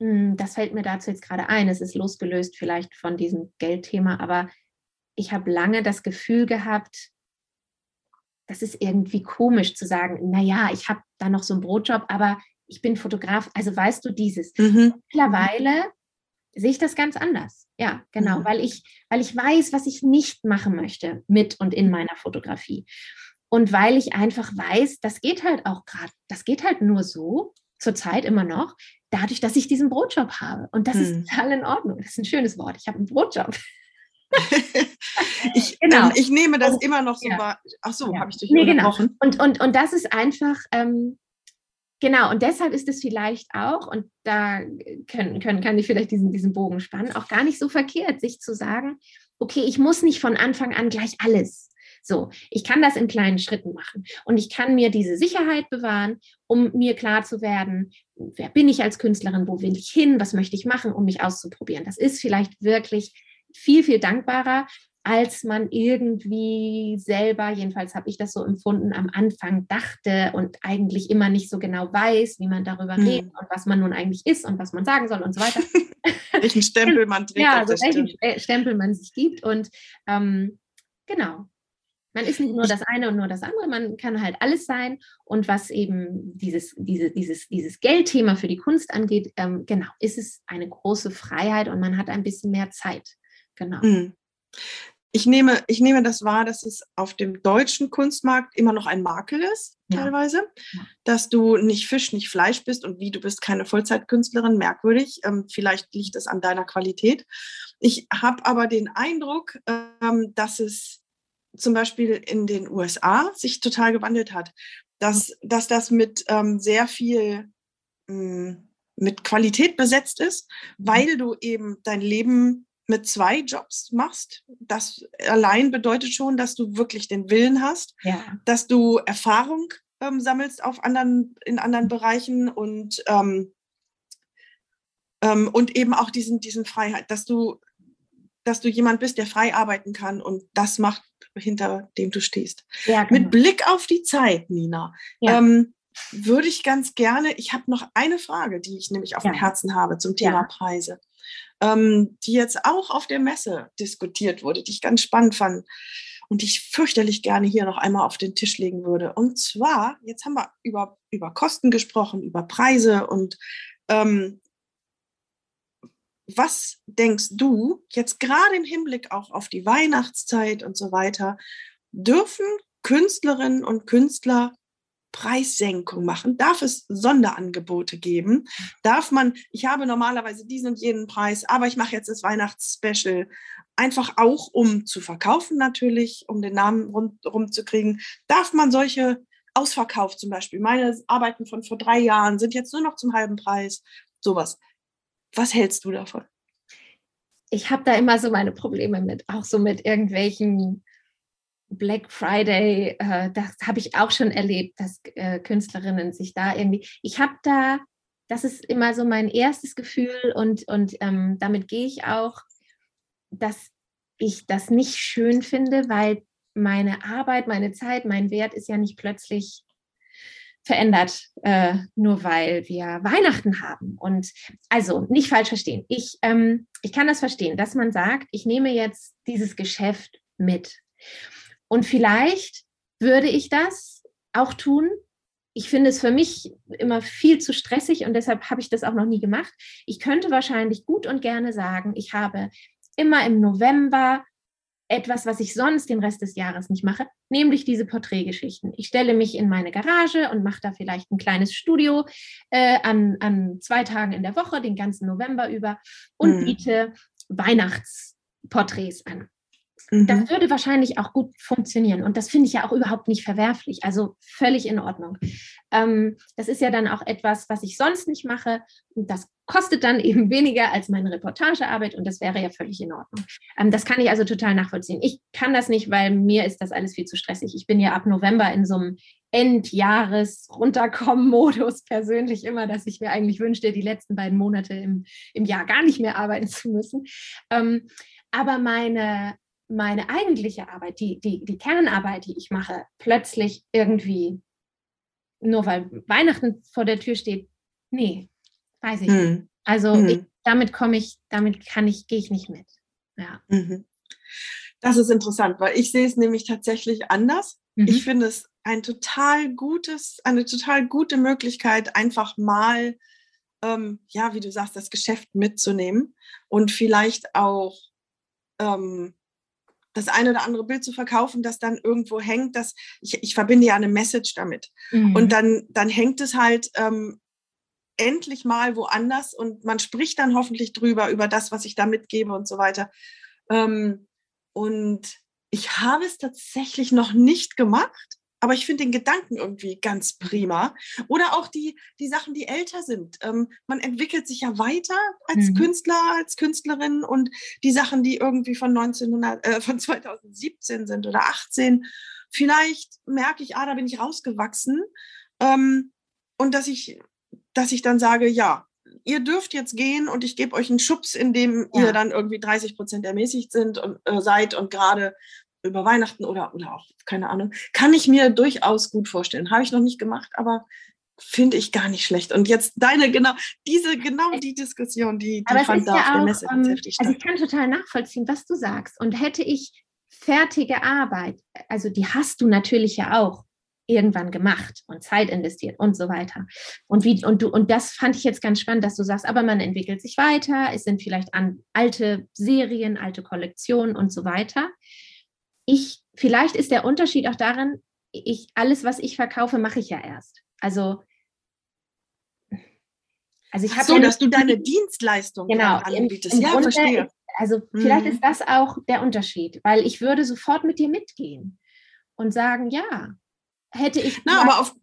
hm, das fällt mir dazu jetzt gerade ein, es ist losgelöst vielleicht von diesem Geldthema, aber ich habe lange das Gefühl gehabt, das ist irgendwie komisch zu sagen, naja, ich habe da noch so einen Brotjob, aber ich bin Fotograf, also weißt du dieses. Mhm. Mittlerweile sehe ich das ganz anders. Ja, genau, mhm. weil ich, weil ich weiß, was ich nicht machen möchte mit und in meiner Fotografie. Und weil ich einfach weiß, das geht halt auch gerade, das geht halt nur so, zurzeit immer noch, dadurch, dass ich diesen Brotjob habe. Und das mhm. ist total in Ordnung. Das ist ein schönes Wort. Ich habe einen Brotjob. ich, genau. Ähm, ich nehme das und, immer noch so ja. wahr. Ach so, ja. habe ich dich nee, genau. Und, und, und das ist einfach, ähm, Genau, und deshalb ist es vielleicht auch, und da können, können, kann ich vielleicht diesen, diesen Bogen spannen, auch gar nicht so verkehrt, sich zu sagen, okay, ich muss nicht von Anfang an gleich alles. So, ich kann das in kleinen Schritten machen und ich kann mir diese Sicherheit bewahren, um mir klar zu werden, wer bin ich als Künstlerin, wo will ich hin, was möchte ich machen, um mich auszuprobieren. Das ist vielleicht wirklich viel, viel dankbarer, als man irgendwie selber, jedenfalls habe ich das so empfunden, am Anfang dachte und eigentlich immer nicht so genau weiß, wie man darüber hm. redet und was man nun eigentlich ist und was man sagen soll und so weiter. welchen Stempel man trägt. Ja, also welchen stimmt. Stempel man sich gibt und ähm, genau. Man ist nicht nur das eine und nur das andere, man kann halt alles sein. Und was eben dieses, diese, dieses, dieses Geldthema für die Kunst angeht, ähm, genau, ist es eine große Freiheit und man hat ein bisschen mehr Zeit. Genau. Mhm ich nehme, ich nehme das wahr, dass es auf dem deutschen Kunstmarkt immer noch ein Makel ist, ja. teilweise, ja. dass du nicht Fisch, nicht Fleisch bist und wie du bist keine Vollzeitkünstlerin, merkwürdig. Ähm, vielleicht liegt es an deiner Qualität. Ich habe aber den Eindruck, ähm, dass es zum Beispiel in den USA sich total gewandelt hat, dass, dass das mit ähm, sehr viel hm, mit Qualität besetzt ist, mhm. weil du eben dein Leben mit zwei Jobs machst, das allein bedeutet schon, dass du wirklich den Willen hast, ja. dass du Erfahrung ähm, sammelst auf anderen, in anderen Bereichen und, ähm, ähm, und eben auch diesen, diesen Freiheit, dass du, dass du jemand bist, der frei arbeiten kann und das macht, hinter dem du stehst. Ja, genau. Mit Blick auf die Zeit, Nina, ja. Ähm, würde ich ganz gerne, ich habe noch eine Frage, die ich nämlich auf dem Herzen habe zum Thema Preise ähm, die jetzt auch auf der Messe diskutiert wurde, die ich ganz spannend fand und die ich fürchterlich gerne hier noch einmal auf den Tisch legen würde. Und zwar, jetzt haben wir über, über Kosten gesprochen, über Preise und ähm, was denkst du jetzt gerade im Hinblick auch auf die Weihnachtszeit und so weiter, dürfen Künstlerinnen und Künstler Preissenkung machen? Darf es Sonderangebote geben? Darf man, ich habe normalerweise diesen und jenen Preis, aber ich mache jetzt das Weihnachtsspecial einfach auch, um zu verkaufen natürlich, um den Namen rund, rumzukriegen. Darf man solche Ausverkauf zum Beispiel, meine Arbeiten von vor drei Jahren sind jetzt nur noch zum halben Preis, sowas. Was hältst du davon? Ich habe da immer so meine Probleme mit, auch so mit irgendwelchen Black Friday, äh, das habe ich auch schon erlebt, dass äh, Künstlerinnen sich da irgendwie, ich habe da, das ist immer so mein erstes Gefühl und, und ähm, damit gehe ich auch, dass ich das nicht schön finde, weil meine Arbeit, meine Zeit, mein Wert ist ja nicht plötzlich verändert, äh, nur weil wir Weihnachten haben. Und also nicht falsch verstehen. Ich, ähm, ich kann das verstehen, dass man sagt, ich nehme jetzt dieses Geschäft mit. Und vielleicht würde ich das auch tun. Ich finde es für mich immer viel zu stressig und deshalb habe ich das auch noch nie gemacht. Ich könnte wahrscheinlich gut und gerne sagen, ich habe immer im November etwas, was ich sonst den Rest des Jahres nicht mache, nämlich diese Porträtgeschichten. Ich stelle mich in meine Garage und mache da vielleicht ein kleines Studio äh, an, an zwei Tagen in der Woche, den ganzen November über und mhm. biete Weihnachtsporträts an. Mhm. Das würde wahrscheinlich auch gut funktionieren. Und das finde ich ja auch überhaupt nicht verwerflich. Also völlig in Ordnung. Ähm, das ist ja dann auch etwas, was ich sonst nicht mache. Und das kostet dann eben weniger als meine Reportagearbeit. Und das wäre ja völlig in Ordnung. Ähm, das kann ich also total nachvollziehen. Ich kann das nicht, weil mir ist das alles viel zu stressig. Ich bin ja ab November in so einem Endjahres-Runterkommen-Modus persönlich immer, dass ich mir eigentlich wünschte, die letzten beiden Monate im, im Jahr gar nicht mehr arbeiten zu müssen. Ähm, aber meine meine eigentliche Arbeit, die, die, die Kernarbeit, die ich mache, plötzlich irgendwie, nur weil Weihnachten vor der Tür steht, nee, weiß ich hm. nicht. Also hm. ich, damit komme ich, damit kann ich, gehe ich nicht mit. Ja. Mhm. Das ist interessant, weil ich sehe es nämlich tatsächlich anders. Mhm. Ich finde es ein total gutes, eine total gute Möglichkeit, einfach mal, ähm, ja, wie du sagst, das Geschäft mitzunehmen und vielleicht auch ähm, das eine oder andere Bild zu verkaufen, das dann irgendwo hängt, das ich, ich verbinde ja eine Message damit. Mhm. Und dann, dann hängt es halt ähm, endlich mal woanders und man spricht dann hoffentlich drüber, über das, was ich da mitgebe und so weiter. Ähm, und ich habe es tatsächlich noch nicht gemacht, aber ich finde den Gedanken irgendwie ganz prima. Oder auch die, die Sachen, die älter sind. Ähm, man entwickelt sich ja weiter als mhm. Künstler, als Künstlerin und die Sachen, die irgendwie von 1900, äh, von 2017 sind oder 18, vielleicht merke ich, ah, da bin ich rausgewachsen. Ähm, und dass ich, dass ich dann sage, ja, ihr dürft jetzt gehen und ich gebe euch einen Schubs, in dem ja. ihr dann irgendwie 30 Prozent ermäßigt sind und äh, seid und gerade über Weihnachten oder, oder auch, keine Ahnung, kann ich mir durchaus gut vorstellen. Habe ich noch nicht gemacht, aber finde ich gar nicht schlecht. Und jetzt deine, genau, diese, genau die Diskussion, die, die fand da ja auf der Messe ganz ähm, statt. Also ich kann total nachvollziehen, was du sagst. Und hätte ich fertige Arbeit, also die hast du natürlich ja auch irgendwann gemacht und Zeit investiert und so weiter. Und wie und du und das fand ich jetzt ganz spannend, dass du sagst, aber man entwickelt sich weiter, es sind vielleicht an alte Serien, alte Kollektionen und so weiter ich, vielleicht ist der Unterschied auch darin, ich, alles, was ich verkaufe, mache ich ja erst. Also, also ich habe. So, ja dass du deine Dienstleistung genau, anbietest. Im, im ja, Grunde, verstehe. Also, mhm. vielleicht ist das auch der Unterschied, weil ich würde sofort mit dir mitgehen und sagen, ja, hätte ich. Na, aber auf,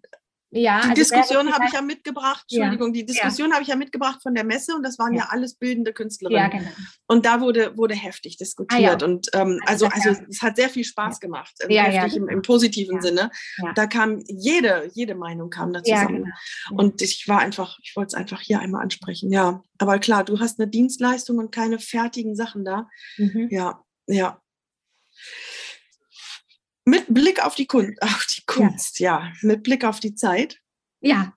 ja, die also Diskussion habe ich ja mitgebracht, Entschuldigung, ja, die Diskussion ja. habe ich ja mitgebracht von der Messe und das waren ja, alles bildende Künstlerinnen. Genau. Und da wurde, wurde heftig diskutiert. Ah, und ähm, also, also, also es hat sehr viel Spaß gemacht, ähm, heftig im, im, positiven Sinne. Da kam jede, jede Meinung kam da zusammen. Genau. Und ich war einfach, ich wollte es einfach hier einmal ansprechen. Ja. Aber klar, du hast eine Dienstleistung und keine fertigen Sachen da. Mhm. Ja, ja. Mit Blick auf die, Kun auf die Kunst, ja. ja. Mit Blick auf die Zeit. Ja,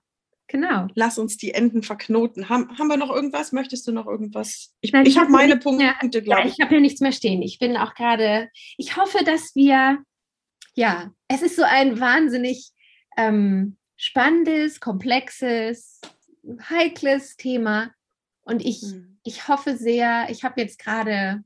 genau. Lass uns die Enden verknoten. Haben, haben wir noch irgendwas? Möchtest du noch irgendwas? Ich, ich, ich habe meine Punkte, glaube ich. Ja, ich habe hier nichts mehr stehen. Ich bin auch gerade, ich hoffe, dass wir, ja, es ist so ein wahnsinnig ähm, spannendes, komplexes, heikles Thema. Und ich, hm. ich hoffe sehr, ich habe jetzt gerade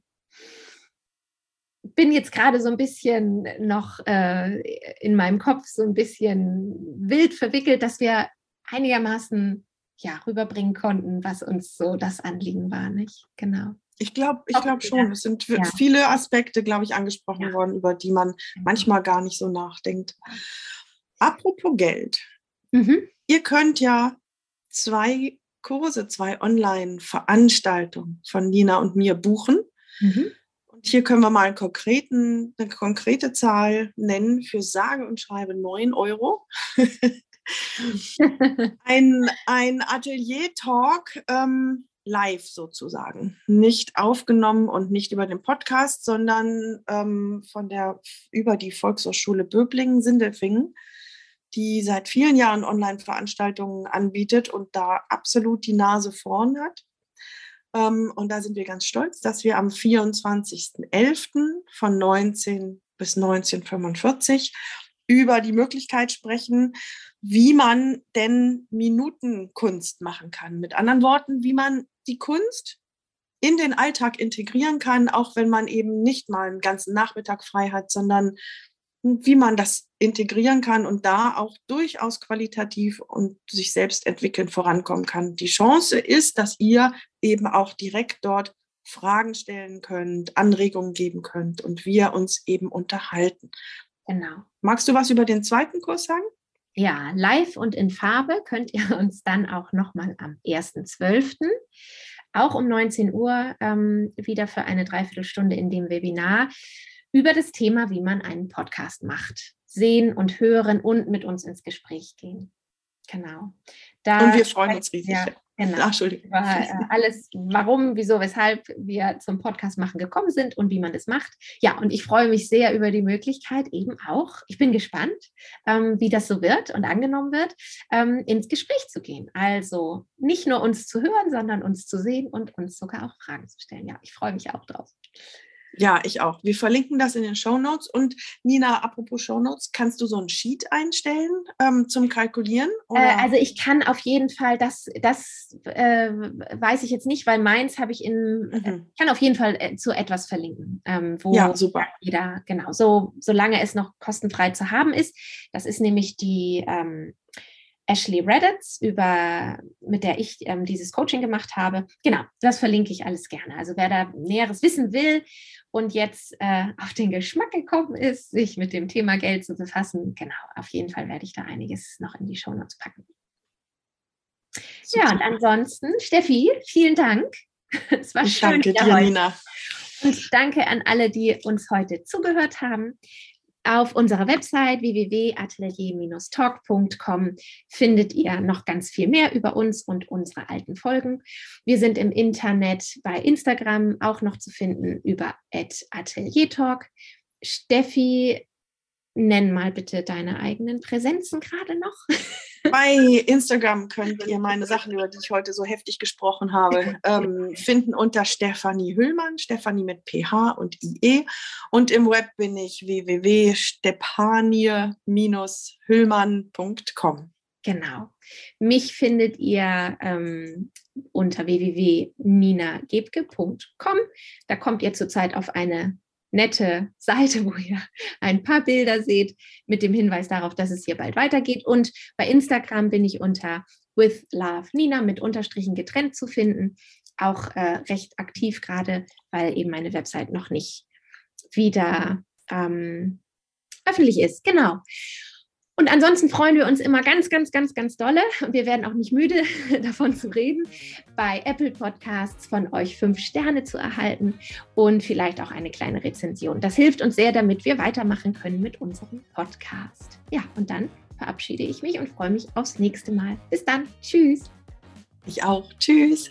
bin jetzt gerade so ein bisschen noch äh, in meinem Kopf so ein bisschen wild verwickelt, dass wir einigermaßen ja rüberbringen konnten, was uns so das Anliegen war, nicht? Genau. Ich glaube ich glaub schon. Es sind ja. viele Aspekte, glaube ich, angesprochen ja. worden, über die man manchmal gar nicht so nachdenkt. Apropos Geld. Mhm. Ihr könnt ja zwei Kurse, zwei Online-Veranstaltungen von Nina und mir buchen. Mhm. Und hier können wir mal einen konkreten, eine konkrete Zahl nennen für sage und schreibe 9 Euro. ein, ein Atelier-Talk ähm, live sozusagen. Nicht aufgenommen und nicht über den Podcast, sondern ähm, von der, über die Volkshochschule Böblingen-Sindelfingen, die seit vielen Jahren Online-Veranstaltungen anbietet und da absolut die Nase vorn hat. Ähm, und da sind wir ganz stolz, dass wir am 24.11. von 19 bis 1945 über die Möglichkeit sprechen, wie man denn Minutenkunst machen kann. Mit anderen Worten, wie man die Kunst in den Alltag integrieren kann, auch wenn man eben nicht mal einen ganzen Nachmittag frei hat, sondern wie man das integrieren kann und da auch durchaus qualitativ und sich selbst entwickeln vorankommen kann. Die Chance ist, dass ihr eben auch direkt dort Fragen stellen könnt, Anregungen geben könnt und wir uns eben unterhalten. Genau. Magst du was über den zweiten Kurs sagen? Ja, live und in Farbe könnt ihr uns dann auch nochmal am 1.12. auch um 19 Uhr ähm, wieder für eine Dreiviertelstunde in dem Webinar über das Thema, wie man einen Podcast macht, sehen und hören und mit uns ins Gespräch gehen. Genau. Da und wir freuen uns riesig. Ja, genau. Ach, Entschuldigung. War, äh, alles, warum, wieso, weshalb wir zum Podcast machen gekommen sind und wie man das macht. Ja, und ich freue mich sehr über die Möglichkeit eben auch, ich bin gespannt, ähm, wie das so wird und angenommen wird, ähm, ins Gespräch zu gehen. Also nicht nur uns zu hören, sondern uns zu sehen und uns sogar auch Fragen zu stellen. Ja, ich freue mich auch drauf. Ja, ich auch. Wir verlinken das in den Show Notes. Und Nina, apropos Show Notes, kannst du so ein Sheet einstellen ähm, zum Kalkulieren? Äh, also ich kann auf jeden Fall, das, das äh, weiß ich jetzt nicht, weil meins habe ich in, äh, mhm. ich kann auf jeden Fall äh, zu etwas verlinken, ähm, wo ja, super. jeder, genau, so, solange es noch kostenfrei zu haben ist. Das ist nämlich die ähm, Ashley Reddits, über, mit der ich ähm, dieses Coaching gemacht habe. Genau, das verlinke ich alles gerne. Also wer da Näheres wissen will und jetzt äh, auf den Geschmack gekommen ist, sich mit dem Thema Geld zu befassen, genau, auf jeden Fall werde ich da einiges noch in die Shownotes packen. Super. Ja, und ansonsten, Steffi, vielen Dank. Es war ich schön. Danke dir, Nina. Und danke an alle, die uns heute zugehört haben. Auf unserer Website www.atelier-talk.com findet ihr noch ganz viel mehr über uns und unsere alten Folgen. Wir sind im Internet bei Instagram auch noch zu finden über @ateliertalk. Steffi, nenn mal bitte deine eigenen Präsenzen gerade noch. Bei Instagram könnt ihr meine Sachen, über die ich heute so heftig gesprochen habe, ähm, finden unter Stefanie Hüllmann, Stefanie mit PH und IE. Und im Web bin ich www.stepanie-hüllmann.com. Genau. Mich findet ihr ähm, unter www.ninagebke.com. Da kommt ihr zurzeit auf eine nette Seite, wo ihr ein paar Bilder seht, mit dem Hinweis darauf, dass es hier bald weitergeht. Und bei Instagram bin ich unter with love Nina mit Unterstrichen getrennt zu finden. Auch äh, recht aktiv gerade, weil eben meine Website noch nicht wieder ähm, öffentlich ist. Genau. Und ansonsten freuen wir uns immer ganz, ganz, ganz, ganz dolle. Und wir werden auch nicht müde, davon zu reden, bei Apple Podcasts von euch fünf Sterne zu erhalten und vielleicht auch eine kleine Rezension. Das hilft uns sehr, damit wir weitermachen können mit unserem Podcast. Ja, und dann verabschiede ich mich und freue mich aufs nächste Mal. Bis dann. Tschüss. Ich auch. Tschüss.